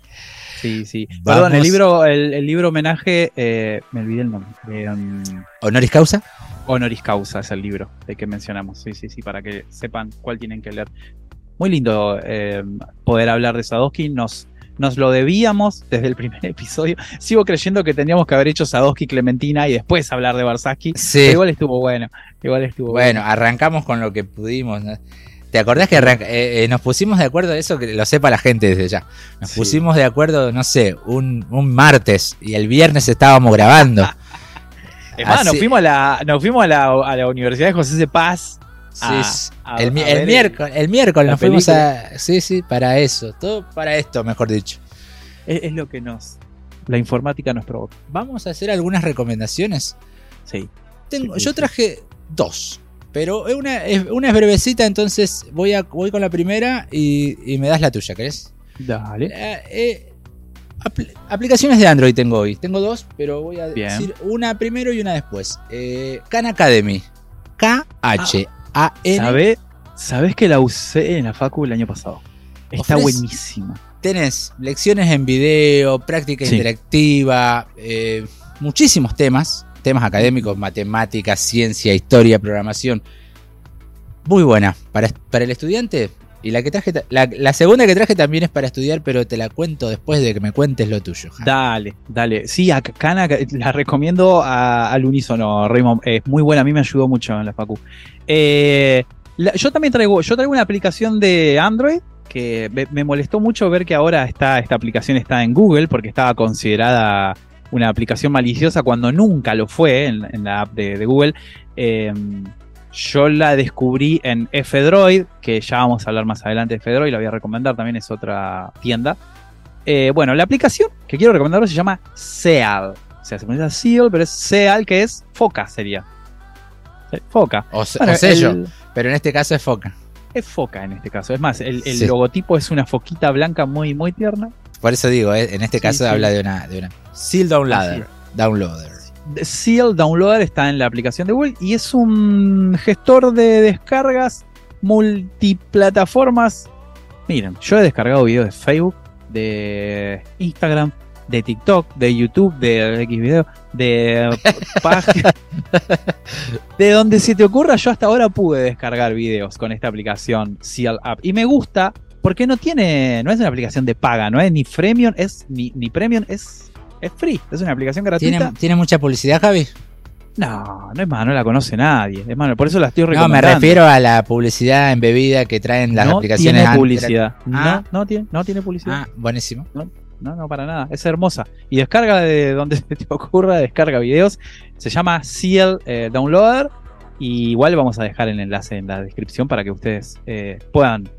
Sí, sí. Perdón, el libro, el, libro homenaje, eh, me olvidé el nombre. Um, ¿Honoris causa? Honoris causa es el libro de que mencionamos. Sí, sí, sí, para que sepan cuál tienen que leer. Muy lindo eh, poder hablar de Sadowski. Nos, nos lo debíamos desde el primer episodio. Sigo creyendo que tendríamos que haber hecho Sadowski Clementina y después hablar de Barsaski. Sí. igual estuvo bueno. Igual estuvo bueno. Bueno, arrancamos con lo que pudimos. ¿Te acordás que eh, eh, nos pusimos de acuerdo de eso? Que lo sepa la gente desde ya. Nos pusimos de acuerdo, no sé, un, martes y el viernes estábamos grabando. es más, nos fuimos, a la, nos fuimos a la, Universidad de José de Paz. Sí, el, miércoles, el miércoles nos fuimos a. Sí, sí, para eso. Todo para esto, mejor dicho. Es, lo que nos. La informática nos provoca. Vamos a hacer algunas recomendaciones. Sí. Tengo, yo traje dos. Pero es una, es, una brevecita, entonces voy, a, voy con la primera y, me das la tuya, ¿crees? Dale. Eh, eh, aplicaciones de Android tengo hoy. Tengo dos, pero voy a decir una primero y una después. Eh, Khan Academy. K-H-A-N. ¿Sabes que la usé en la Facu el año pasado? Está buenísima. Tenés lecciones en video, práctica interactiva, muchísimos temas temas académicos, matemáticas, ciencia, historia, programación. Muy buena. Para, para el estudiante. Y la que traje, la, segunda que traje también es para estudiar, pero te la cuento después de que me cuentes lo tuyo. Dale, dale. Sí, acá la recomiendo al unísono, Raymond. Es muy buena, a mí me ayudó mucho en la Facu. Eh, yo también traigo, yo traigo una aplicación de Android que me, molestó mucho ver que ahora esta aplicación está en Google porque estaba considerada una aplicación maliciosa cuando nunca lo fue en, la app de, Google. Eh, yo la descubrí en F-Droid, que ya vamos a hablar más adelante de F-Droid, la voy a recomendar, también es otra tienda. Eh, bueno, la aplicación que quiero recomendar se llama Seal. O sea, se pronuncia Seal, pero es Seal, que es Foca, sería. Foca. O, sello, pero en este caso es Foca. Es Foca en este caso. Es más, el, logotipo es una foquita blanca muy, muy tierna. Por eso digo, eh, en este caso habla de una, de una Seal Downloader. Downloader. Seal Downloader está en la aplicación de Google y es un gestor de descargas multiplataformas. Miren, yo he descargado videos de Facebook, de Instagram, de TikTok, de YouTube, de X video, de páginas. de donde se te ocurra, yo hasta ahora pude descargar videos con esta aplicación Seal App. Y me gusta porque no tiene, no es una aplicación de paga, no es ni freemium, es ni, ni premium, es, es free, es una aplicación gratuita. ¿Tiene, mucha publicidad, Javi? No, no es más, no la conoce nadie. Es más, por eso la estoy recomendando. No, me refiero a la publicidad en bebida que traen las aplicaciones. Tiene publicidad. Ah. No, no tiene, no tiene publicidad. Ah, buenísimo. No, no, para nada. Es hermosa. Y descarga de donde se te ocurra, descarga videos. Se llama Seal eh, Downloader. Y igual vamos a dejar el enlace en la descripción para que ustedes eh, puedan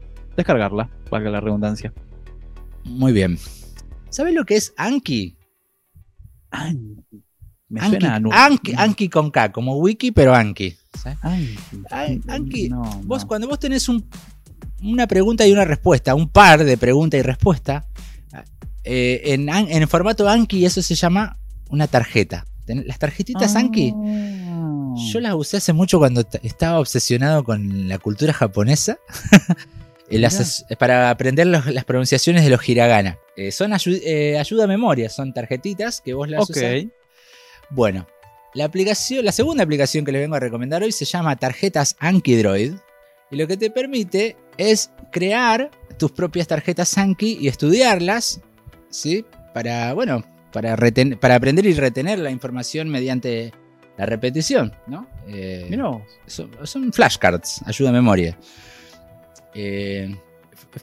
descargarla, valga la redundancia. Muy bien. ¿Sabes lo que es Anki? Anki. Me suena Anki, Anki, con K, como wiki, pero Anki. Anki. vos, cuando vos tenés una pregunta y una respuesta, un par de pregunta y respuesta, eh, en, el formato Anki eso se llama una tarjeta. Las tarjetitas Anki, ah. yo las usé hace mucho cuando estaba obsesionado con la cultura japonesa. para aprender las pronunciaciones de los hiragana. Eh, son eh, ayuda a memoria, son tarjetitas que vos las usás. Bueno, la aplicación, la segunda aplicación que les vengo a recomendar hoy se llama Tarjetas Anki Droid. Y lo que te permite es crear tus propias tarjetas Anki y estudiarlas, ¿sí? Para, bueno, para, para aprender y retener la información mediante la repetición, ¿no? Eh, son, son flashcards, ayuda a memoria. Eh,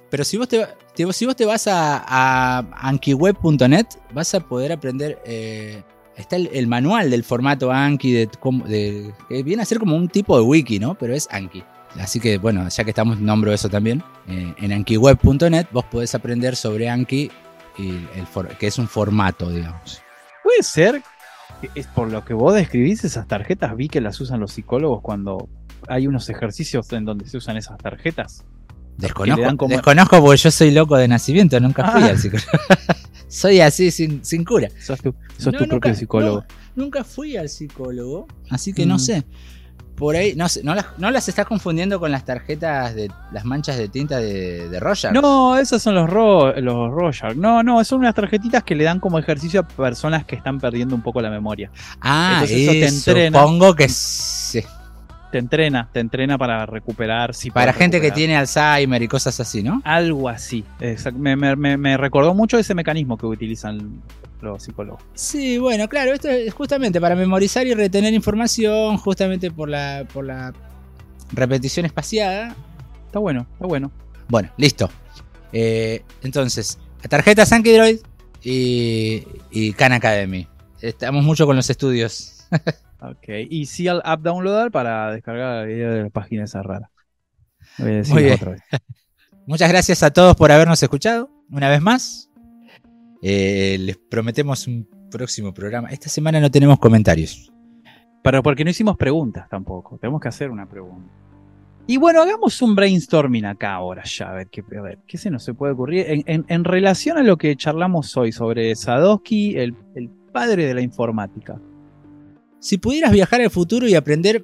pero si vos te, vas a, ankiweb.net, vas a poder aprender. Eh, está el, manual del formato Anki, que viene a ser como un tipo de wiki, ¿no? Pero es Anki. Así que, bueno, ya que estamos, nombro eso también. Eh, en ankiweb.net vos podés aprender sobre Anki, y el que es un formato, digamos. Puede ser, es por lo que vos describís, esas tarjetas vi que las usan los psicólogos cuando hay unos ejercicios en donde se usan esas tarjetas. Desconozco, desconozco porque yo soy loco de nacimiento, nunca fui ah. al psicólogo. soy así, sin, cura. Sos tu, propio psicólogo. nunca fui al psicólogo, así que no mm. sé. por ahí, no, sé, no, las, no las estás confundiendo con las tarjetas de las manchas de tinta de, de Roger. No, esos son los, ro los Roger. No, no, son unas tarjetitas que le dan como ejercicio a personas que están perdiendo un poco la memoria. Ah, Entonces, eso, te entrena. Supongo que sí. Te entrena, te entrena para recuperar. Si para gente que tiene Alzheimer y cosas así, ¿no? Algo así. Me, me, me recordó mucho ese mecanismo que utilizan los psicólogos. Sí, bueno, claro, esto es justamente para memorizar y retener información, justamente por la, por la repetición espaciada. Está bueno, está bueno. Bueno, listo. Eh, entonces, tarjeta Sankidroid y, y Khan Academy. Estamos mucho con los estudios. ok, y si al app downloader para descargar la video de la página esa rara. Voy a otra vez. Muchas gracias a todos por habernos escuchado una vez más. Eh, les prometemos un próximo programa. Esta semana no tenemos comentarios. Pero porque no hicimos preguntas tampoco. Tenemos que hacer una pregunta. Y bueno, hagamos un brainstorming acá ahora ya, a ver qué, qué se nos puede ocurrir. En, relación a lo que charlamos hoy sobre Sadowski, el, el padre de la informática. Si pudieras viajar al futuro y aprender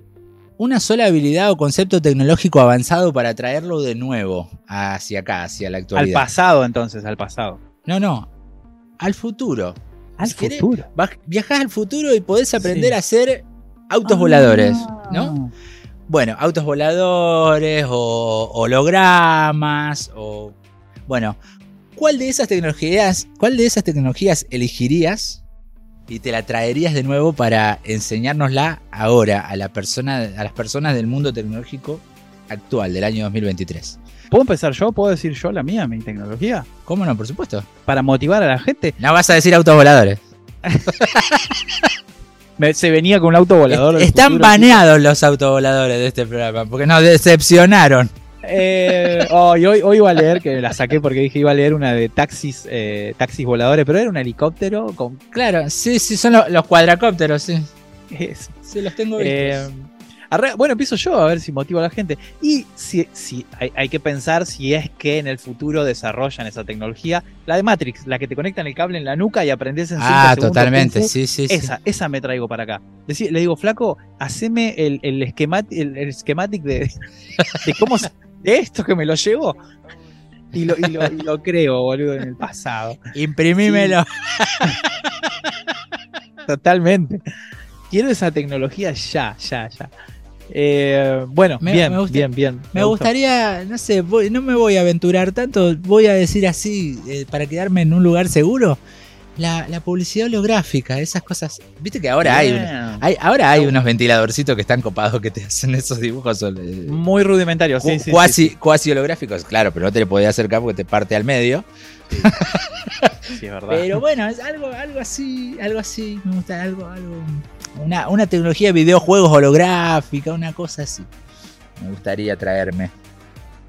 una sola habilidad o concepto tecnológico avanzado para traerlo de nuevo hacia acá, hacia la actualidad. Al pasado, entonces, al pasado. No, no, al futuro. Al futuro. viajás al futuro y podés aprender a hacer autos voladores, ¿no? Ah. Bueno, autos voladores o hologramas o bueno, ¿cuál de esas tecnologías, cuál de esas tecnologías elegirías y te la traerías de nuevo para enseñárnosla ahora a la persona a las personas del mundo tecnológico actual del año 2023? ¿Puedo empezar yo? ¿Puedo decir yo la mía, mi tecnología? ¿Cómo no? Por supuesto. Para motivar a la gente. No vas a decir autos voladores. se venía con un auto volador. están baneados los autovoladores de este programa porque nos decepcionaron. Eh, hoy, hoy, iba a leer, que la saqué porque dije iba a leer una de taxis, eh, taxis voladores, pero era un helicóptero con. Claro, sí, sí, son los, cuadracópteros, sí. Sí, los tengo vistos. Eh, bueno, empiezo yo a ver si motivo a la gente. Y si, si hay, que pensar si es que en el futuro desarrollan esa tecnología. La de Matrix, la que te conectan el cable en la nuca y aprendes en Ah, totalmente, sí, sí. Esa, esa me traigo para acá. le digo, flaco, haceme el, el, el, schematic de, de cómo de esto que me lo llevo. Y lo, y lo, creo, boludo, en el pasado. Imprimímelo. Totalmente. Quiero esa tecnología ya, ya, ya. Eh, bueno, bien, bien, bien. Me, gustaría, no sé, no me voy a aventurar tanto, voy a decir así, eh, para quedarme en un lugar seguro. La, publicidad holográfica, esas cosas. Viste que ahora hay, ahora hay unos ventiladorcitos que están copados que te hacen esos dibujos. Eh, Muy rudimentarios, sí, sí, cuasi, holográficos, claro, pero no te le podías acercar porque te parte al medio. Sí. es verdad. Pero bueno, es algo, algo así, algo así, me gusta, algo, algo una, tecnología de videojuegos holográfica, una cosa así. Me gustaría traerme.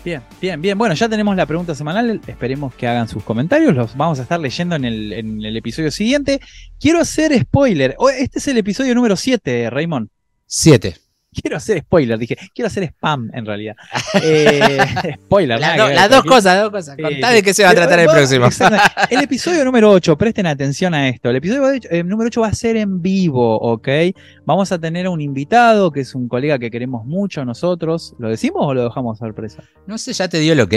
Bien, bien, bien. Bueno, ya tenemos la pregunta semanal. Esperemos que hagan sus comentarios. Los vamos a estar leyendo en el, en el episodio siguiente. Quiero hacer spoiler. Este es el episodio número 7, Raymond. 7 quiero hacer spoiler, dije, quiero hacer spam en realidad. Eh, spoiler, Las dos cosas, las dos cosas. Contá de qué se va a tratar el próximo. El episodio número 8, presten atención a esto. El episodio eh, número 8 va a ser en vivo, ¿ok? Vamos a tener a un invitado que es un colega que queremos mucho nosotros. ¿Lo decimos o lo dejamos sorpresa? No sé, ¿ya te dio el ok?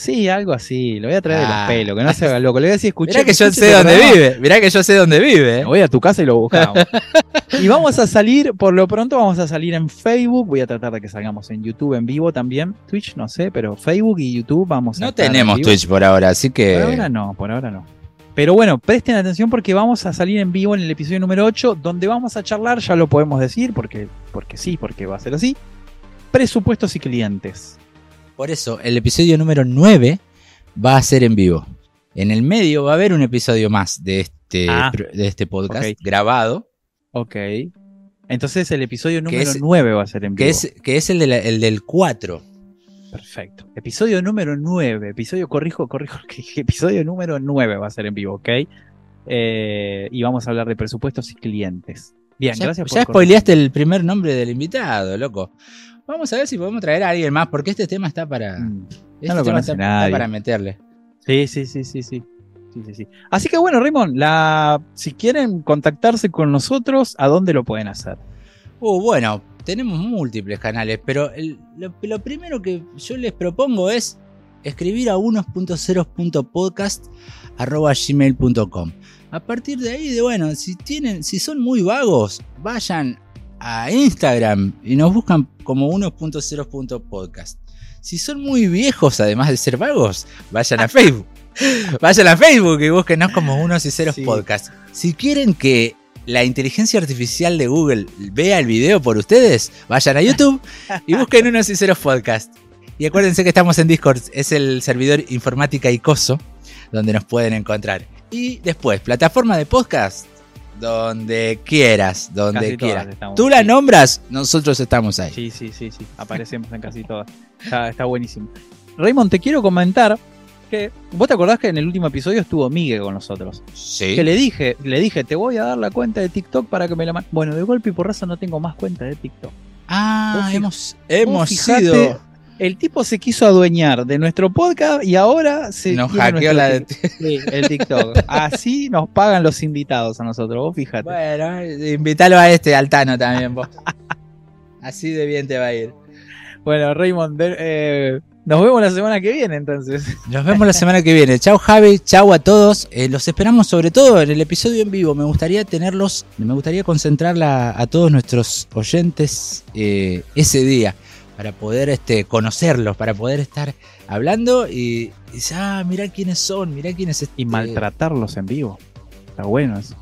Sí, algo así. Lo voy a traer de los pelos, que no se haga loco. Le voy a decir, escuché. Mirá que, yo sé dónde vive. Mirá que yo sé dónde vive. Voy a tu casa y lo buscamos. y vamos a salir, por lo pronto vamos a salir en Facebook. Voy a tratar de que salgamos en YouTube en vivo también. Twitch, no sé, pero Facebook y YouTube vamos a No tenemos Twitch por ahora, así que. Por ahora no, por ahora no. Pero bueno, presten atención porque vamos a salir en vivo en el episodio número 8, donde vamos a charlar, ya lo podemos decir, porque, porque sí, porque va a ser así. Presupuestos y clientes. Por eso, el episodio número 9 va a ser en vivo. En el medio va a haber un episodio más de este, ah, de este podcast grabado. Ok. Entonces el episodio número 9 va a ser en vivo. Que es, que es el, el del 4. Perfecto. Episodio número 9. Episodio, corrijo, corrijo. Episodio número 9 va a ser en vivo, ¿ok? Eh, y vamos a hablar de presupuestos y clientes. Bien, gracias por. Ya spoileaste el primer nombre del invitado, loco. Vamos a ver si podemos traer a alguien más, porque este tema está para. Mm. Este no nadie. para meterle. Sí, sí, sí, sí, sí. Sí, sí, Así que bueno, Raymond, la, si quieren contactarse con nosotros, ¿a dónde lo pueden hacer? Uh, bueno, tenemos múltiples canales, pero el- lo, lo primero que yo les propongo es escribir a 1.0.podcast.gmail.com. A partir de ahí, de bueno, si tienen, si son muy vagos, vayan a Instagram y nos buscan como 1.0.podcast. Si son muy viejos, además de ser vagos, vayan a Facebook. Vayan a Facebook y búsquenos como unos y ceros Sí. podcast. Si quieren que la inteligencia artificial de Google vea el video por ustedes, vayan a YouTube y busquen unos y ceros podcast. Y acuérdense que estamos en Discord, es el servidor informática Icoso, donde nos pueden encontrar. Y después, plataforma de podcast, donde quieras, donde Casi quieras. Tú la sí. nombras, nosotros estamos ahí. Sí, sí, sí, sí. Aparecemos en casi todas. Está, está buenísimo. Raymond, te quiero comentar que. ¿Vos te acordás que en el último episodio estuvo Miguel con nosotros? Sí. Que le dije, le dije, te voy a dar la cuenta de TikTok para que me la man-". Bueno, de golpe y porrazo no tengo más cuenta de TikTok. Ah, hemos, hemos sido. El tipo se quiso adueñar de nuestro podcast y ahora se. Nos hackeó la de. Sí, el TikTok. Así nos pagan los invitados a nosotros, vos fíjate. Bueno, invítalo a este, Altano también, vos. Así de bien te va a ir. Bueno, Raymond, eh, nos vemos la semana que viene entonces. Nos vemos la semana que viene. Chau Javi, chau a todos. Eh, los esperamos sobre todo en el episodio en vivo. Me gustaría tenerlos, me gustaría concentrarla a todos nuestros oyentes eh, ese día para poder este, conocerlos, para poder estar hablando y, y decir, ah, mirá quiénes son, mirá quiénes Y este, maltratarlos en vivo. Está bueno eso.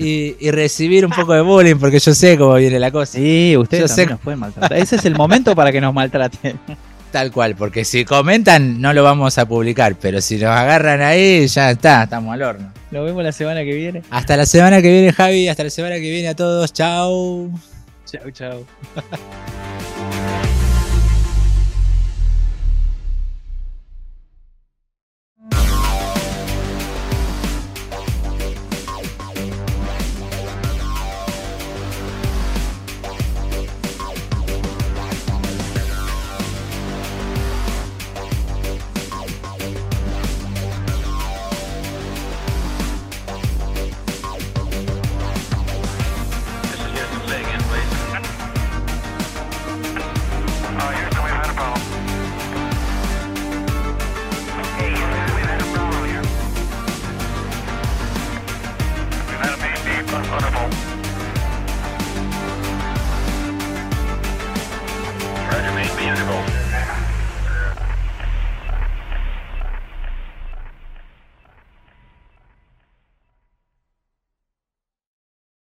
y, y recibir un poco de bullying porque yo sé cómo viene la cosa. Sí, ustedes sé- nos pueden maltratar. Ese es el momento para que nos maltraten. Tal cual, porque si comentan no lo vamos a publicar, pero si nos agarran ahí ya está, estamos al horno. Nos vemos la semana que viene. Hasta la semana que viene Javi, hasta la semana que viene a todos, chao. Chau, chau.